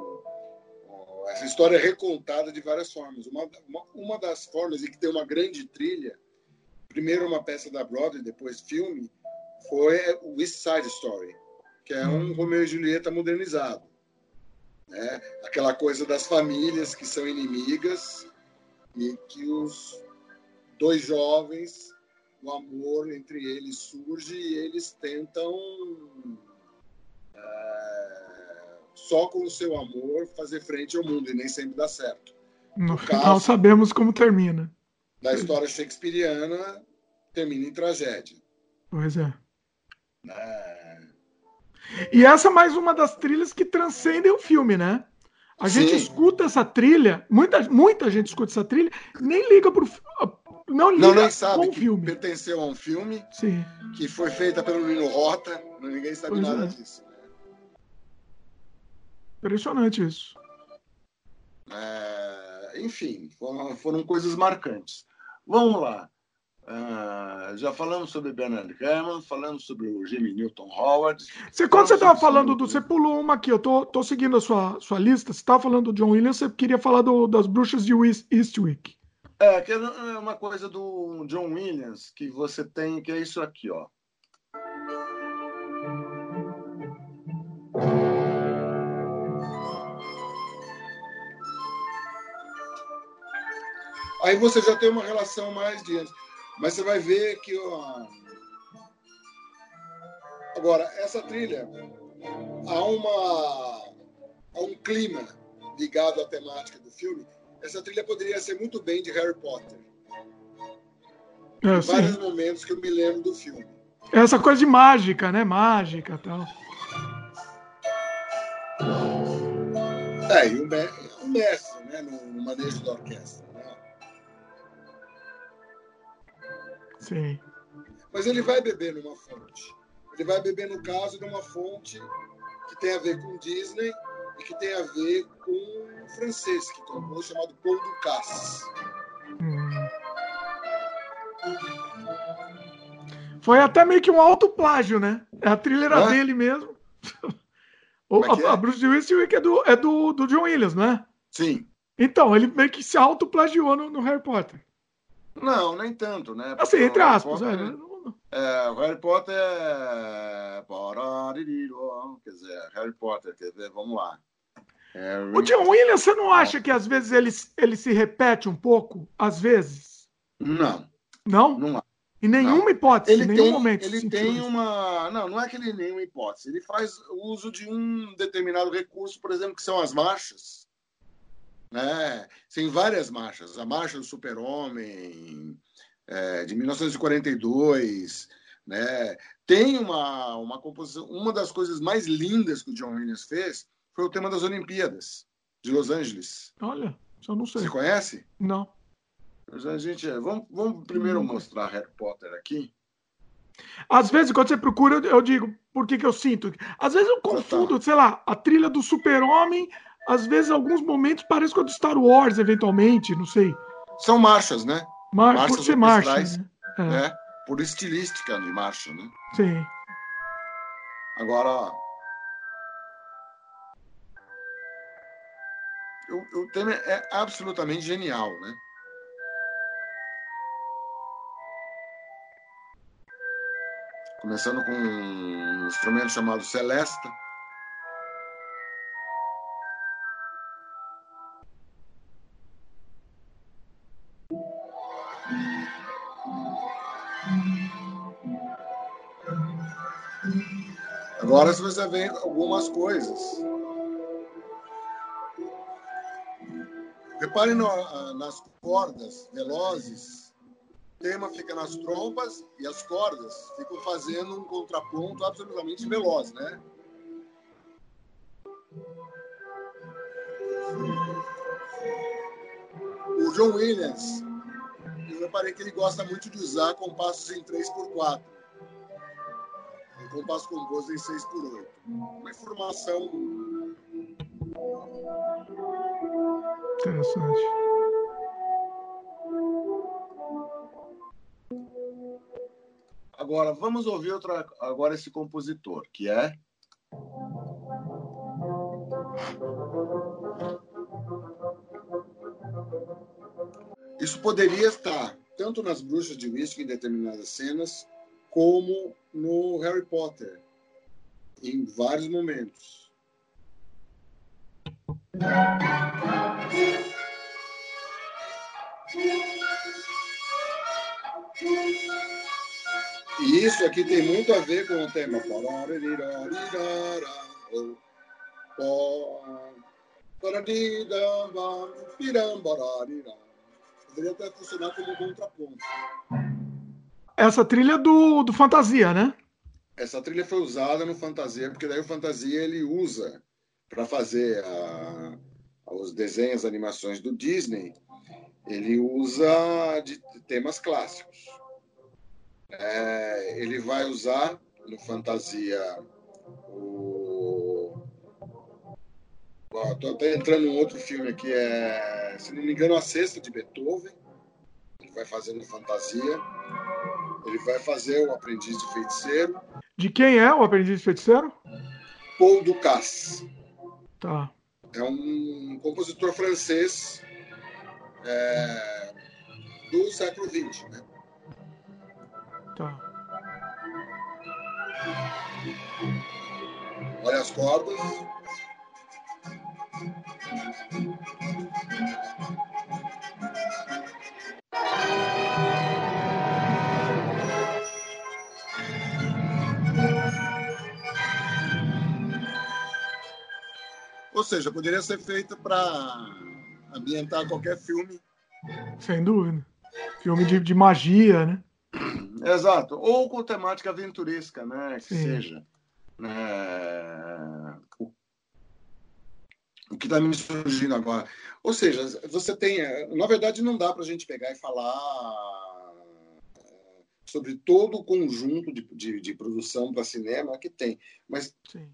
essa história é recontada de várias formas. Uma, uma, uma das formas e que tem uma grande trilha primeiro uma peça da Broadway, depois filme, foi o East Side Story, que é um Romeu e Julieta modernizado. Né? Aquela coisa das famílias que são inimigas e que os dois jovens, o amor entre eles surge e eles tentam é, só com o seu amor fazer frente ao mundo e nem sempre dá certo. No, no final caso, sabemos como termina. Da história shakespeariana, termina em tragédia. Pois é. é. E essa é mais uma das trilhas que transcendem o filme, né? A Sim. gente escuta essa trilha, muita, muita gente escuta essa trilha, nem liga pro não liga não, nem sabe que filme. pertenceu a um filme Sim. que foi feita pelo Nino Rota, ninguém sabe pois nada é. disso. Né? Impressionante isso. É, enfim, foram, foram coisas marcantes. Vamos lá. Uh, já falamos sobre Bernard Herrmann, falamos sobre o Jimmy Newton Howard. Você, quando você estava falando do. Você pulou uma aqui, eu tô, tô seguindo a sua, sua lista. Você estava falando do John Williams, você queria falar do, das bruxas de Eastwick. É, que é uma coisa do John Williams que você tem, que é isso aqui, ó. Aí você já tem uma relação mais de. Mas você vai ver que. Ó... Agora, essa trilha, há, uma, há um clima ligado à temática do filme. Essa trilha poderia ser muito bem de Harry Potter. É, em vários momentos que eu me lembro do filme. Essa coisa de mágica, né? Mágica e tal. É, e o, mestre, né? No, no manejo da orquestra. Sim. Mas ele vai beber numa fonte. Ele vai beber, no caso, de uma fonte que tem a ver com Disney e que tem a ver com um francês que tomou, chamado Paul Ducasse. Hum. Foi até meio que um autoplágio, né? A trilha era dele mesmo. O, é a, é? Bruce Willis é do, é do, do John Williams, não é? Sim. Então, ele meio que se autoplagiou no, no Harry Potter. Não, nem tanto, né? Porque assim, entre aspas. Potter, é, é, o Harry Potter é. Quer dizer, Harry Potter, quer dizer, vamos lá. O John Williams, você não acha que às vezes ele, ele se repete um pouco? Às vezes? Não. Não? Não. Em nenhuma não. hipótese, ele em nenhum tem, momento. Ele tem isso. uma. Não, não é que ele nenhuma hipótese. Ele faz uso de um determinado recurso, por exemplo, que são as marchas né? Tem várias marchas. A marcha do Super-Homem, é, de 1942, né? Tem uma, uma composição. Uma das coisas mais lindas que o John Williams fez foi o tema das Olimpíadas de Los Angeles. Olha, só não sei. Você conhece? Não. A gente, vamos, vamos primeiro mostrar Harry Potter aqui. Às vezes, quando você procura, eu digo, por que, que eu sinto? Às vezes eu confundo, tá. sei lá, a trilha do Super-Homem às vezes, alguns momentos, parece com a do Star Wars, eventualmente, não sei. São marchas, né? Mar marchas por ser marcha. Né? É. Né? Por estilística de marcha, né? Sim. Agora, o, o tema é absolutamente genial, né? Começando com um instrumento chamado Celesta Agora você vê algumas coisas. Reparem no, nas cordas velozes. O tema fica nas trompas e as cordas ficam fazendo um contraponto absolutamente veloz, né? O John Williams, eu reparei que ele gosta muito de usar compassos em 3 por 4 no Vascongoso em 6 por 8 Uma informação. Interessante. Agora, vamos ouvir outra, agora esse compositor, que é. Isso poderia estar tanto nas bruxas de whisky em determinadas cenas, como no Harry Potter, em vários momentos. E isso aqui tem muito a ver com o tema. Poderia até funcionar como contraponto. Essa trilha é do, do Fantasia, né? Essa trilha foi usada no Fantasia, porque daí o Fantasia ele usa para fazer a, os desenhos, animações do Disney, ele usa de temas clássicos. É, ele vai usar no Fantasia o. Estou até entrando em outro filme aqui, é, se não me engano, A Sexta de Beethoven. Ele vai fazer no Fantasia. Ele vai fazer o Aprendiz de Feiticeiro. De quem é o Aprendiz de Feiticeiro? Paul Ducasse. Tá. É um compositor francês é, do século XX, né? Tá. Olha as cordas. Ou seja, poderia ser feita para ambientar qualquer filme. Sem dúvida. Filme de, de magia, né? Exato. Ou com temática aventuresca, né? Que Sim. seja. É... O... que está me surgindo agora. Ou seja, você tem. Na verdade, não dá para a gente pegar e falar sobre todo o conjunto de, de, de produção para cinema que tem. Mas Sim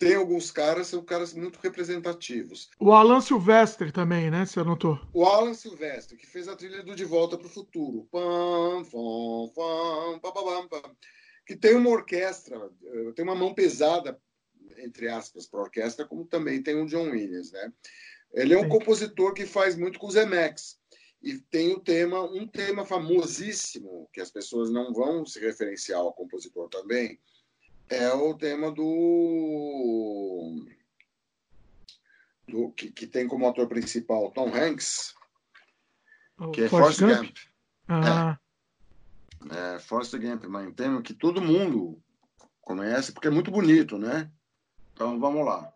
tem alguns caras, são caras muito representativos. O Alan Silvestre também, né? Você anotou? O Alan Silvestre, que fez a trilha do De Volta para o Futuro. Pam, pam, pam, pam, pam, que tem uma orquestra, eh, tem uma mão pesada, entre aspas, para a orquestra, como também tem o John Williams, né? Ele é um Sim. compositor que faz muito com os Zemeckis. E tem o tema, um tema famosíssimo, que as pessoas não vão se referenciar ao compositor também, é o tema do, do que, que tem como ator principal Tom Hanks, que é Forrest Gump. Gump. Ah. É, é Forrest Gump, mas um tema que todo mundo conhece porque é muito bonito, né? Então vamos lá.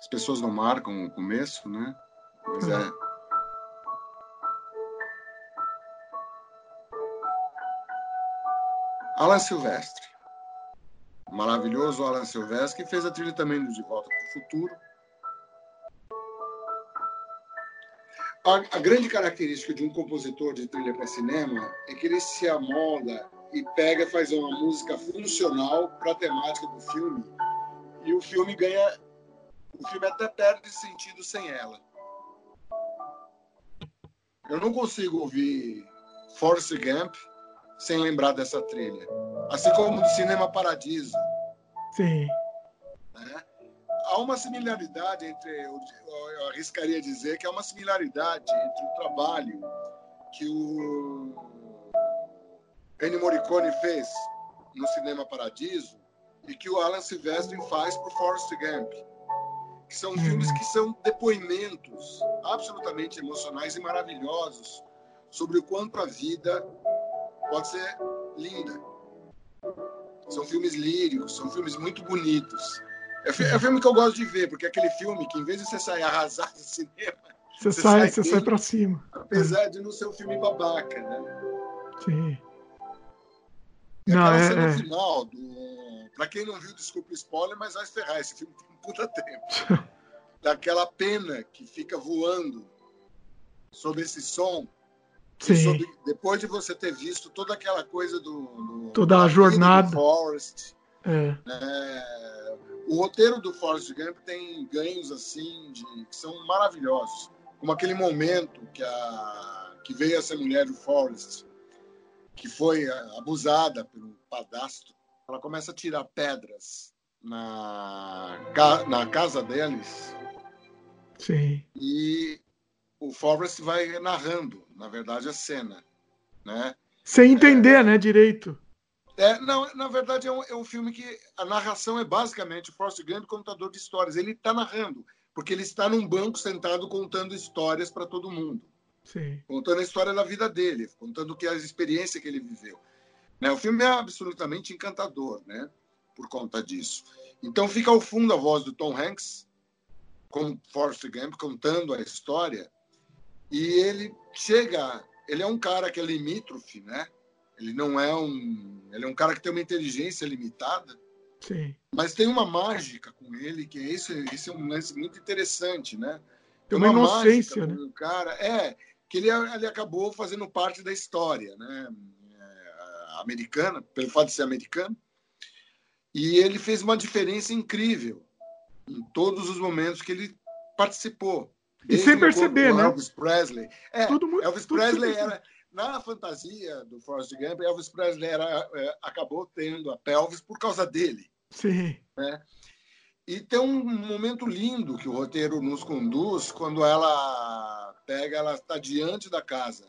As pessoas não marcam o começo, né? Mas é Alan Silvestre. Maravilhoso Alan Silvestre, que fez a trilha também do De Volta para o Futuro. A, a, grande característica de um compositor de trilha para cinema é que ele se amolda e pega e faz uma música funcional para a temática do filme. E o filme ganha. O filme até perde sentido sem ela. Eu não consigo ouvir Forrest Gump sem lembrar dessa trilha. Assim como do Cinema Paradiso. Sim. Né? Há uma similaridade entre, eu arriscaria dizer que há uma similaridade entre o trabalho que o Ennio Morricone fez no Cinema Paradiso e que o Alan Silvestre faz para o Forrest Gump. que são uhum. filmes que são depoimentos absolutamente emocionais e maravilhosos sobre o quanto a vida pode ser linda. São filmes líricos, são filmes muito bonitos. É, é filme que eu gosto de ver, porque é aquele filme que, em vez de você sair arrasado do cinema, você, você sai, você sai para cima. Apesar de não ser um filme babaca, né? Sim. E não, é, cena é... final do. Pra quem não viu, desculpa o spoiler, mas vai ferrar. Esse filme tem um puta tempo. Daquela pena que fica voando sob esse som Sobre, depois de você ter visto toda aquela coisa do. do toda a jornada. Forest. É. É, o roteiro do Forrest Gump tem ganhos assim de, que são maravilhosos. Como aquele momento que, a, que veio essa mulher do Forrest, que foi abusada pelo padastro. Ela começa a tirar pedras na, na casa deles. Sim. E o Forrest vai narrando, na verdade, a cena, né? Sem entender, é, né, direito. É, não, na verdade é um, é um, filme que a narração é basicamente o Forrest Gump contador de histórias. Ele está narrando, porque ele está num banco sentado contando histórias para todo mundo. Sim. Contando a história da vida dele, contando que a experiência que ele viveu. Né? O filme é absolutamente encantador, né? Por conta disso. Então fica ao fundo a voz do Tom Hanks, como Forrest Gump, contando a história e ele chega, ele é um cara que é limítrofe, né? Ele não é um, ele é um cara que tem uma inteligência limitada. Sim. Mas tem uma mágica com ele que é esse, esse é um lance muito interessante, né? Tem uma, uma inocência, né? O cara é que ele, ele acabou fazendo parte da história, né? É, americana, pelo fato de ser americano. E ele fez uma diferença incrível em todos os momentos que ele participou. E sem perceber, né? Elvis Presley. É, tudo muito, Elvis Presley era na fantasia do Forrest Gump, Elvis Presley era, é, acabou tendo a pelvis por causa dele. Sim. Né? E tem um momento lindo que o roteiro nos conduz quando ela pega, ela está diante da casa,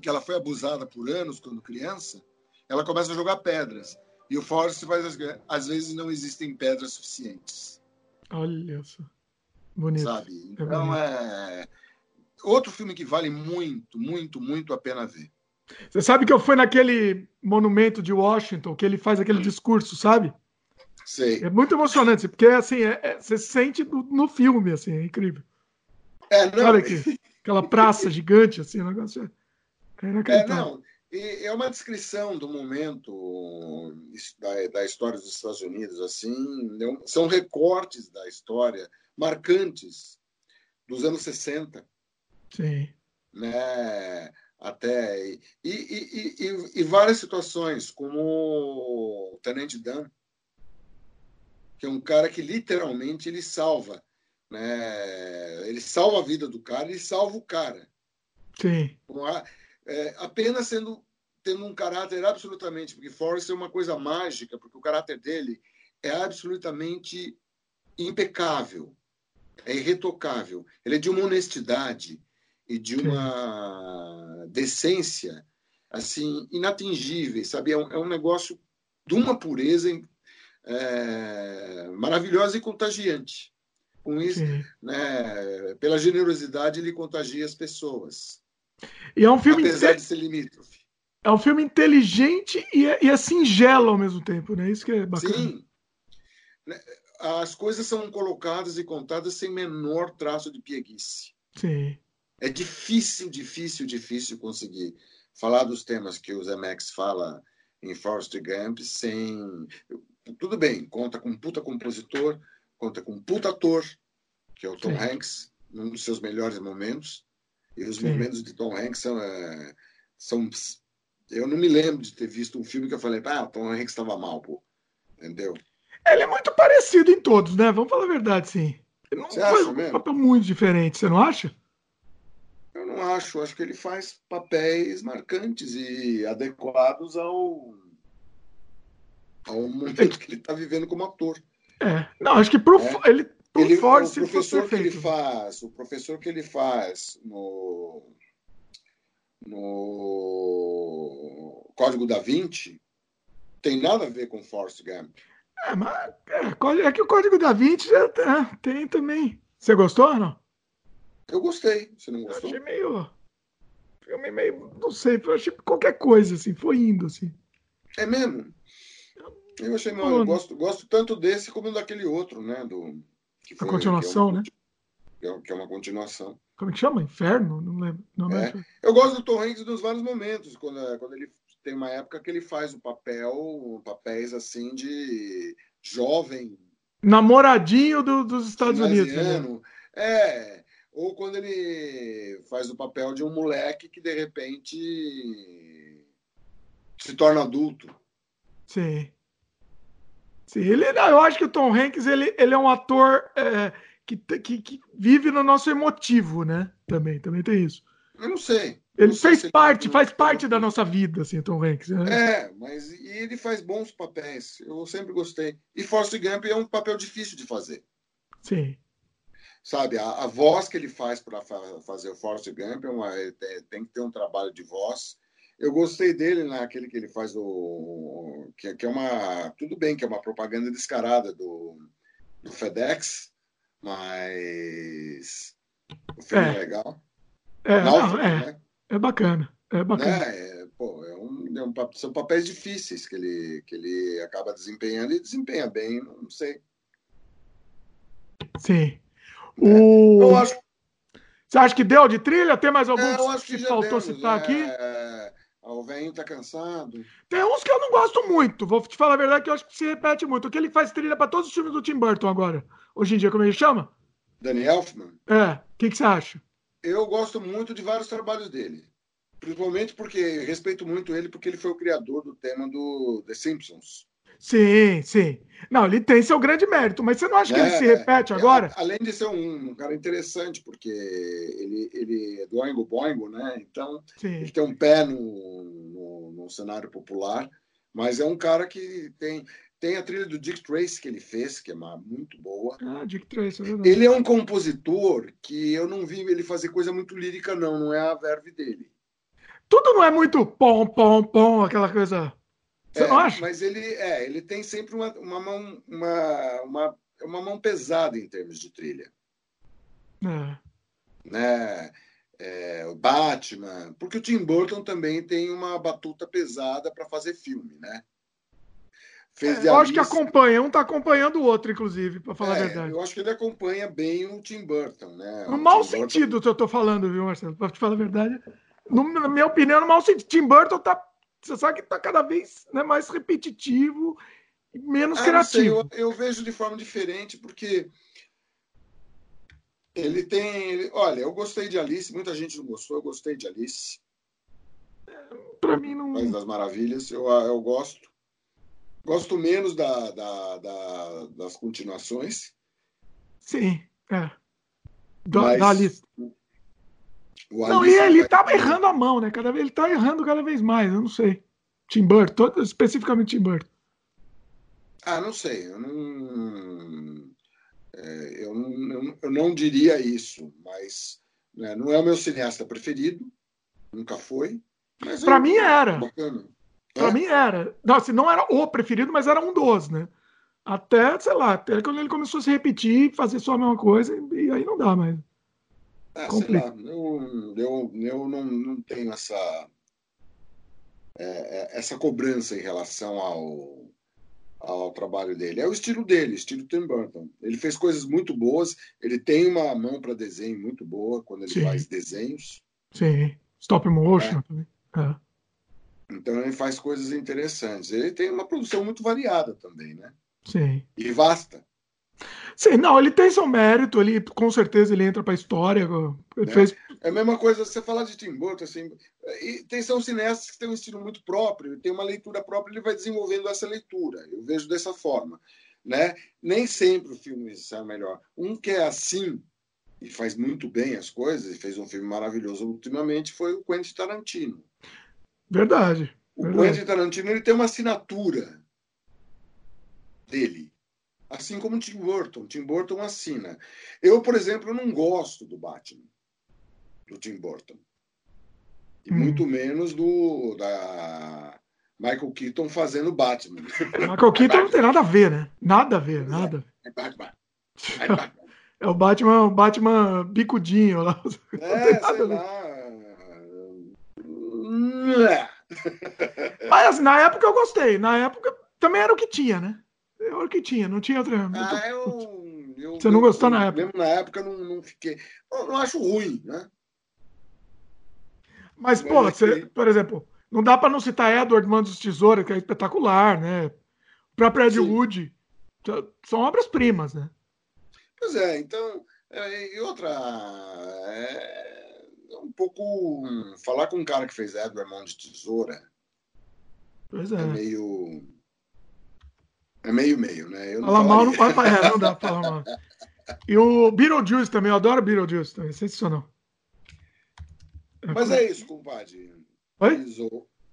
que ela foi abusada por anos quando criança, ela começa a jogar pedras. E o Forrest faz as, às vezes não existem pedras suficientes. Olha só. Bonito. Sabe? É então é, é, outro filme que vale muito, muito, muito a pena ver. Você sabe que eu fui naquele monumento de Washington que ele faz aquele hum. discurso, sabe? Sei. É muito emocionante, porque assim, é, é, você sente no, no, filme, assim, é incrível. É, não. Olha aqui, aquela praça gigante, assim, o negócio é, é não. E é uma descrição do momento da, da história dos Estados Unidos, assim, são recortes da história marcantes dos anos 60. Sim. Né? Até. E, e, e, e várias situações, como o Tenente Dan, que é um cara que literalmente ele salva. Né? Ele salva a vida do cara e salva o cara. Sim. É, apenas sendo tendo um caráter absolutamente, porque Forrest é uma coisa mágica, porque o caráter dele é absolutamente impecável é irretocável. Ele é de uma honestidade e de uma decência assim inatingíveis, sabe? É um, é um negócio de uma pureza é, maravilhosa e contagiante. Com isso, né, pela generosidade, ele contagia as pessoas. E é um filme apesar de ser limítrofe. É um filme inteligente e é, e é singelo ao mesmo tempo, né? Isso que é bacana. Sim as coisas são colocadas e contadas sem menor traço de pieguice. Sim. É difícil, difícil, difícil conseguir falar dos temas que o Zemex fala em Forrest Gump sem. Tudo bem, conta com um puta compositor, conta com um puta ator, que é o Tom Sim. Hanks, num dos seus melhores momentos. E os Sim. momentos de Tom Hanks são, é, são. Eu não me lembro de ter visto um filme que eu falei, ah, Tom Hanks estava mal, pô. Entendeu? Ele é muito parecido em todos, né? Vamos falar a verdade, sim. Ele não você faz um mesmo? papel muito diferente, você não acha? Eu não acho. Acho que ele faz papéis marcantes e adequados ao, ao momento que ele está vivendo como ator. É. Não, acho que pro, é. ele, pro ele, Force, o professor que ele faz, o professor que ele faz no no Código da Vinci tem nada a ver com Forrest Gump. É, mas é, é que o Código da Vinci já tá, tem também. Você gostou ou não? Eu gostei. Você não gostou? Eu achei meio. Filme meio. Não sei, eu achei qualquer coisa, assim, foi indo, assim. É mesmo? Eu achei, não, eu gosto, gosto tanto desse como daquele outro, né? Do, que foi, a continuação, que é uma, né? Que é uma continuação. Como é que chama? Inferno? Não lembro. Não é. Eu gosto do Tom Hanks nos vários momentos, quando, quando ele tem uma época que ele faz o papel, papéis assim de jovem. Namoradinho do, dos Estados Unidos. Né? É. Ou quando ele faz o papel de um moleque que de repente se torna adulto. Sim. Sim, ele, eu acho que o Tom Hanks ele, ele é um ator é, que, que, que, vive no nosso emotivo, né? Também, também tem isso. Eu não sei. Ele fez parte, ele... faz parte da nossa vida, assim, Tom Hanks. Né? É, mas ele faz bons papéis. Eu sempre gostei. E Forrest Gump é um papel difícil de fazer. Sim. Sabe, a, a voz que ele faz para fa fazer o Forrest Gump é uma, é, tem que ter um trabalho de voz eu gostei dele naquele que ele faz o que, que, é uma tudo bem que é uma propaganda descarada do, do FedEx, mas o filme é, é legal. É, não, é, né? É bacana, é bacana. Né? É, pô, é um, é um, são papéis difíceis que ele que ele acaba desempenhando e desempenha bem, não sei. Sim. É. O... Eu acho... Você acha que deu de trilha? Tem mais algum é, que, que faltou demos, citar aqui? É, o velhinho tá cansado. Tem uns que eu não gosto muito. Vou te falar a verdade que eu acho que se repete muito. O que ele faz trilha para todos os filmes do Tim Burton agora. Hoje em dia, como ele chama? Danny Elfman? É. O que, que você acha? Eu gosto muito de vários trabalhos dele. Principalmente porque respeito muito ele, porque ele foi o criador do tema do The Simpsons. Sim, sim. Não, ele tem seu grande mérito, mas você não acha que ele se é, repete é, agora? além de ser um, um, cara interessante, porque ele, ele é do Oingo Boingo, né? Então, sim. ele tem um pé no, no, no, cenário popular, mas é um cara que tem. Tem a trilha do Dick Tracy que ele fez, que é uma, muito boa. Ah, Dick Tracy, é Ele é um compositor que eu não vi ele fazer coisa muito lírica, não. Não é a verve dele. Tudo não é muito pom, pom, pom, aquela coisa você é, não acha? Mas ele, é, ele tem sempre uma, uma mão, uma, uma, uma mão pesada em termos de trilha. É. Né? É, o Batman, porque o Tim Burton também tem uma batuta pesada para fazer filme, né? Fez é, eu acho que acompanha, um está acompanhando o outro, inclusive, para falar é, a verdade. Eu acho que ele acompanha bem o Tim Burton, né? No o mau Tim sentido Burton... que eu estou falando, viu, Marcelo? Para te falar a verdade. No, na minha opinião, no mau sentido. Tim Burton está você sabe que está cada vez né, mais repetitivo e menos ah, criativo. Eu, eu, vejo de forma diferente, porque ele tem. Ele, olha, eu gostei de Alice, muita gente não gostou, eu gostei de Alice. Para mim não. País das Maravilhas, eu, eu gosto. Gosto menos da, da, da das continuações. Sim, é. Da, Mas. Não, e ele tá errando a mão, né? Cada vez ele tá errando cada vez mais, eu não sei. Tim Burton, especificamente Tim Burton. Ah, não sei. Eu não, é, eu não, eu não diria isso, mas né, não é o meu cineasta preferido, nunca foi. Para mim era. Para é? mim era. Não, assim, não era o preferido, mas era um dos, né? Até, sei lá, até quando ele começou a se repetir, fazer só a mesma coisa, e aí não dá mais. Ah, sei lá, eu, eu, eu não, não tenho essa, é, é, essa cobrança em relação ao, ao trabalho dele. É o estilo dele, estilo Tim Burton. Ele fez coisas muito boas, ele tem uma mão para desenho muito boa quando ele Sim. faz desenhos. Sim, stop motion é. também. É. Então ele faz coisas interessantes. Ele tem uma produção muito variada também, né? Sim. E vasta. Sim, não, ele tem seu mérito, ele com certeza ele entra para a história. É. Fez... é a mesma coisa você falar de Tim Burton, assim, e tem são cineastas que têm um estilo muito próprio, tem uma leitura própria, ele vai desenvolvendo essa leitura. Eu vejo dessa forma, né? Nem sempre o filme sai melhor. Um que é assim e faz muito bem as coisas, e fez um filme maravilhoso ultimamente, foi o Quentin Tarantino. Verdade. O verdade. Quentin Tarantino ele tem uma assinatura dele Assim como o Tim Burton. Tim Burton assina. Eu, por exemplo, não gosto do Batman, do Tim Burton. E hum. muito menos do da Michael Keaton fazendo Batman. Michael Keaton não tem nada a ver, né? Nada a ver, nada. É Batman. É, Batman. é o Batman, o Batman bicudinho lá. É, sei lá. Mas assim, na época eu gostei. Na época também era o que tinha, né? Era o que tinha, não tinha outra. Ah, eu, eu, Você não gostou eu, na época? Mesmo na época não, não fiquei. Não, não acho ruim, né? Mas, pô, você, por exemplo, não dá para não citar Edward Mãos dos Tesouros, que é espetacular, né? O próprio Ed Wood. São obras-primas, né? Pois é, então. É, e outra. É, é um pouco. Falar com um cara que fez Edward Mão de Tesoura. Pois é. É meio. É meio meio, né? Eu não Fala mal não pode é, não dá pra falar mal. E o Beetlejuice também, eu adoro Beetlejuice também, sensacional. Mas é isso, compadre. Oi?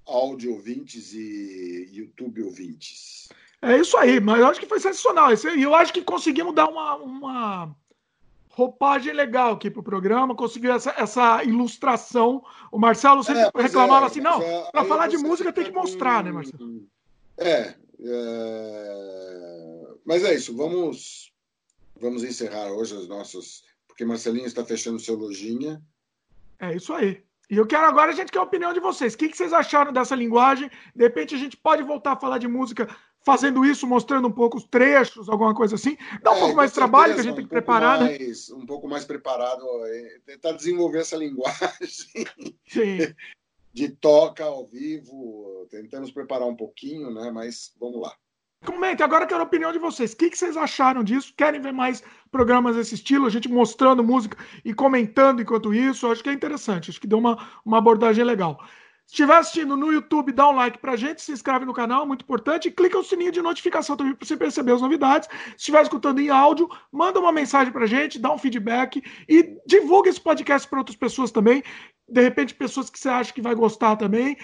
Áudio ouvintes e YouTube ouvintes. É isso aí, mas eu acho que foi sensacional. E eu acho que conseguimos dar uma, uma roupagem legal aqui pro programa, conseguiu essa, essa ilustração. O Marcelo sempre é, reclamava é, assim, não, é, para falar de música tem que mostrar, né, Marcelo? É, é, mas é isso, vamos, vamos encerrar hoje as nossas, porque Marcelinho está fechando seu lojinha. É isso aí. E eu quero agora, a gente quer a opinião de vocês. O que, que vocês acharam dessa linguagem? De repente a gente pode voltar a falar de música fazendo isso, mostrando um pouco os trechos, alguma coisa assim. Dá um é, pouco mais de trabalho que a gente tem que um preparar, né? mais, né? Um pouco mais preparado, é, tentar desenvolver essa linguagem Sim. de toca ao vivo. Tentamos preparar um pouquinho, né? Mas vamos lá. Comente, agora quero a opinião de vocês. O que, que vocês acharam disso? Querem ver mais programas desse estilo? A gente mostrando música e comentando enquanto isso? Acho que é interessante. Acho que deu uma, uma abordagem legal. Se estiver assistindo no YouTube, dá um like pra gente, se inscreve no canal, muito importante, e clica no sininho de notificação também para você perceber as novidades. Se estiver escutando em áudio, manda uma mensagem pra gente, dá um feedback e divulga esse podcast para outras pessoas também. De repente, pessoas que você acha que vai gostar também.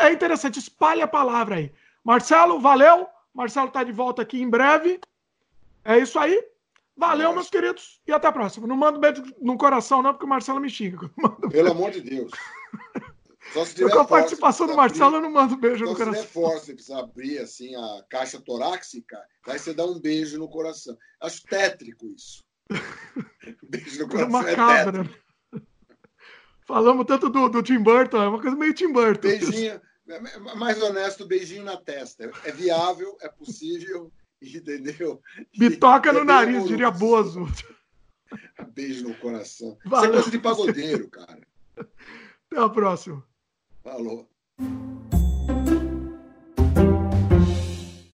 É, interessante, espalhe a palavra aí. Marcelo, valeu! Marcelo está de volta aqui em breve. É isso aí. Valeu, meus queridos, e até a próxima. Não mando beijo no coração, não, porque o Marcelo me xinga. Pelo amor de Deus. Só se tiver com a participação do Marcelo, eu não mando beijo no coração. Se força, precisa abrir assim a caixa torácica, aí você dá um beijo no coração. Acho tétrico isso. beijo no coração. É macabra. É Falamos tanto do, do Tim Burton, é uma coisa meio Tim Burton. Beijinho. Mais honesto, beijinho na testa. É viável, é possível, entendeu? Bitoca no nariz, diria Bozo. Beijo no coração. Valeu. Isso é coisa de pagodeiro, cara. Até a próxima. Falou.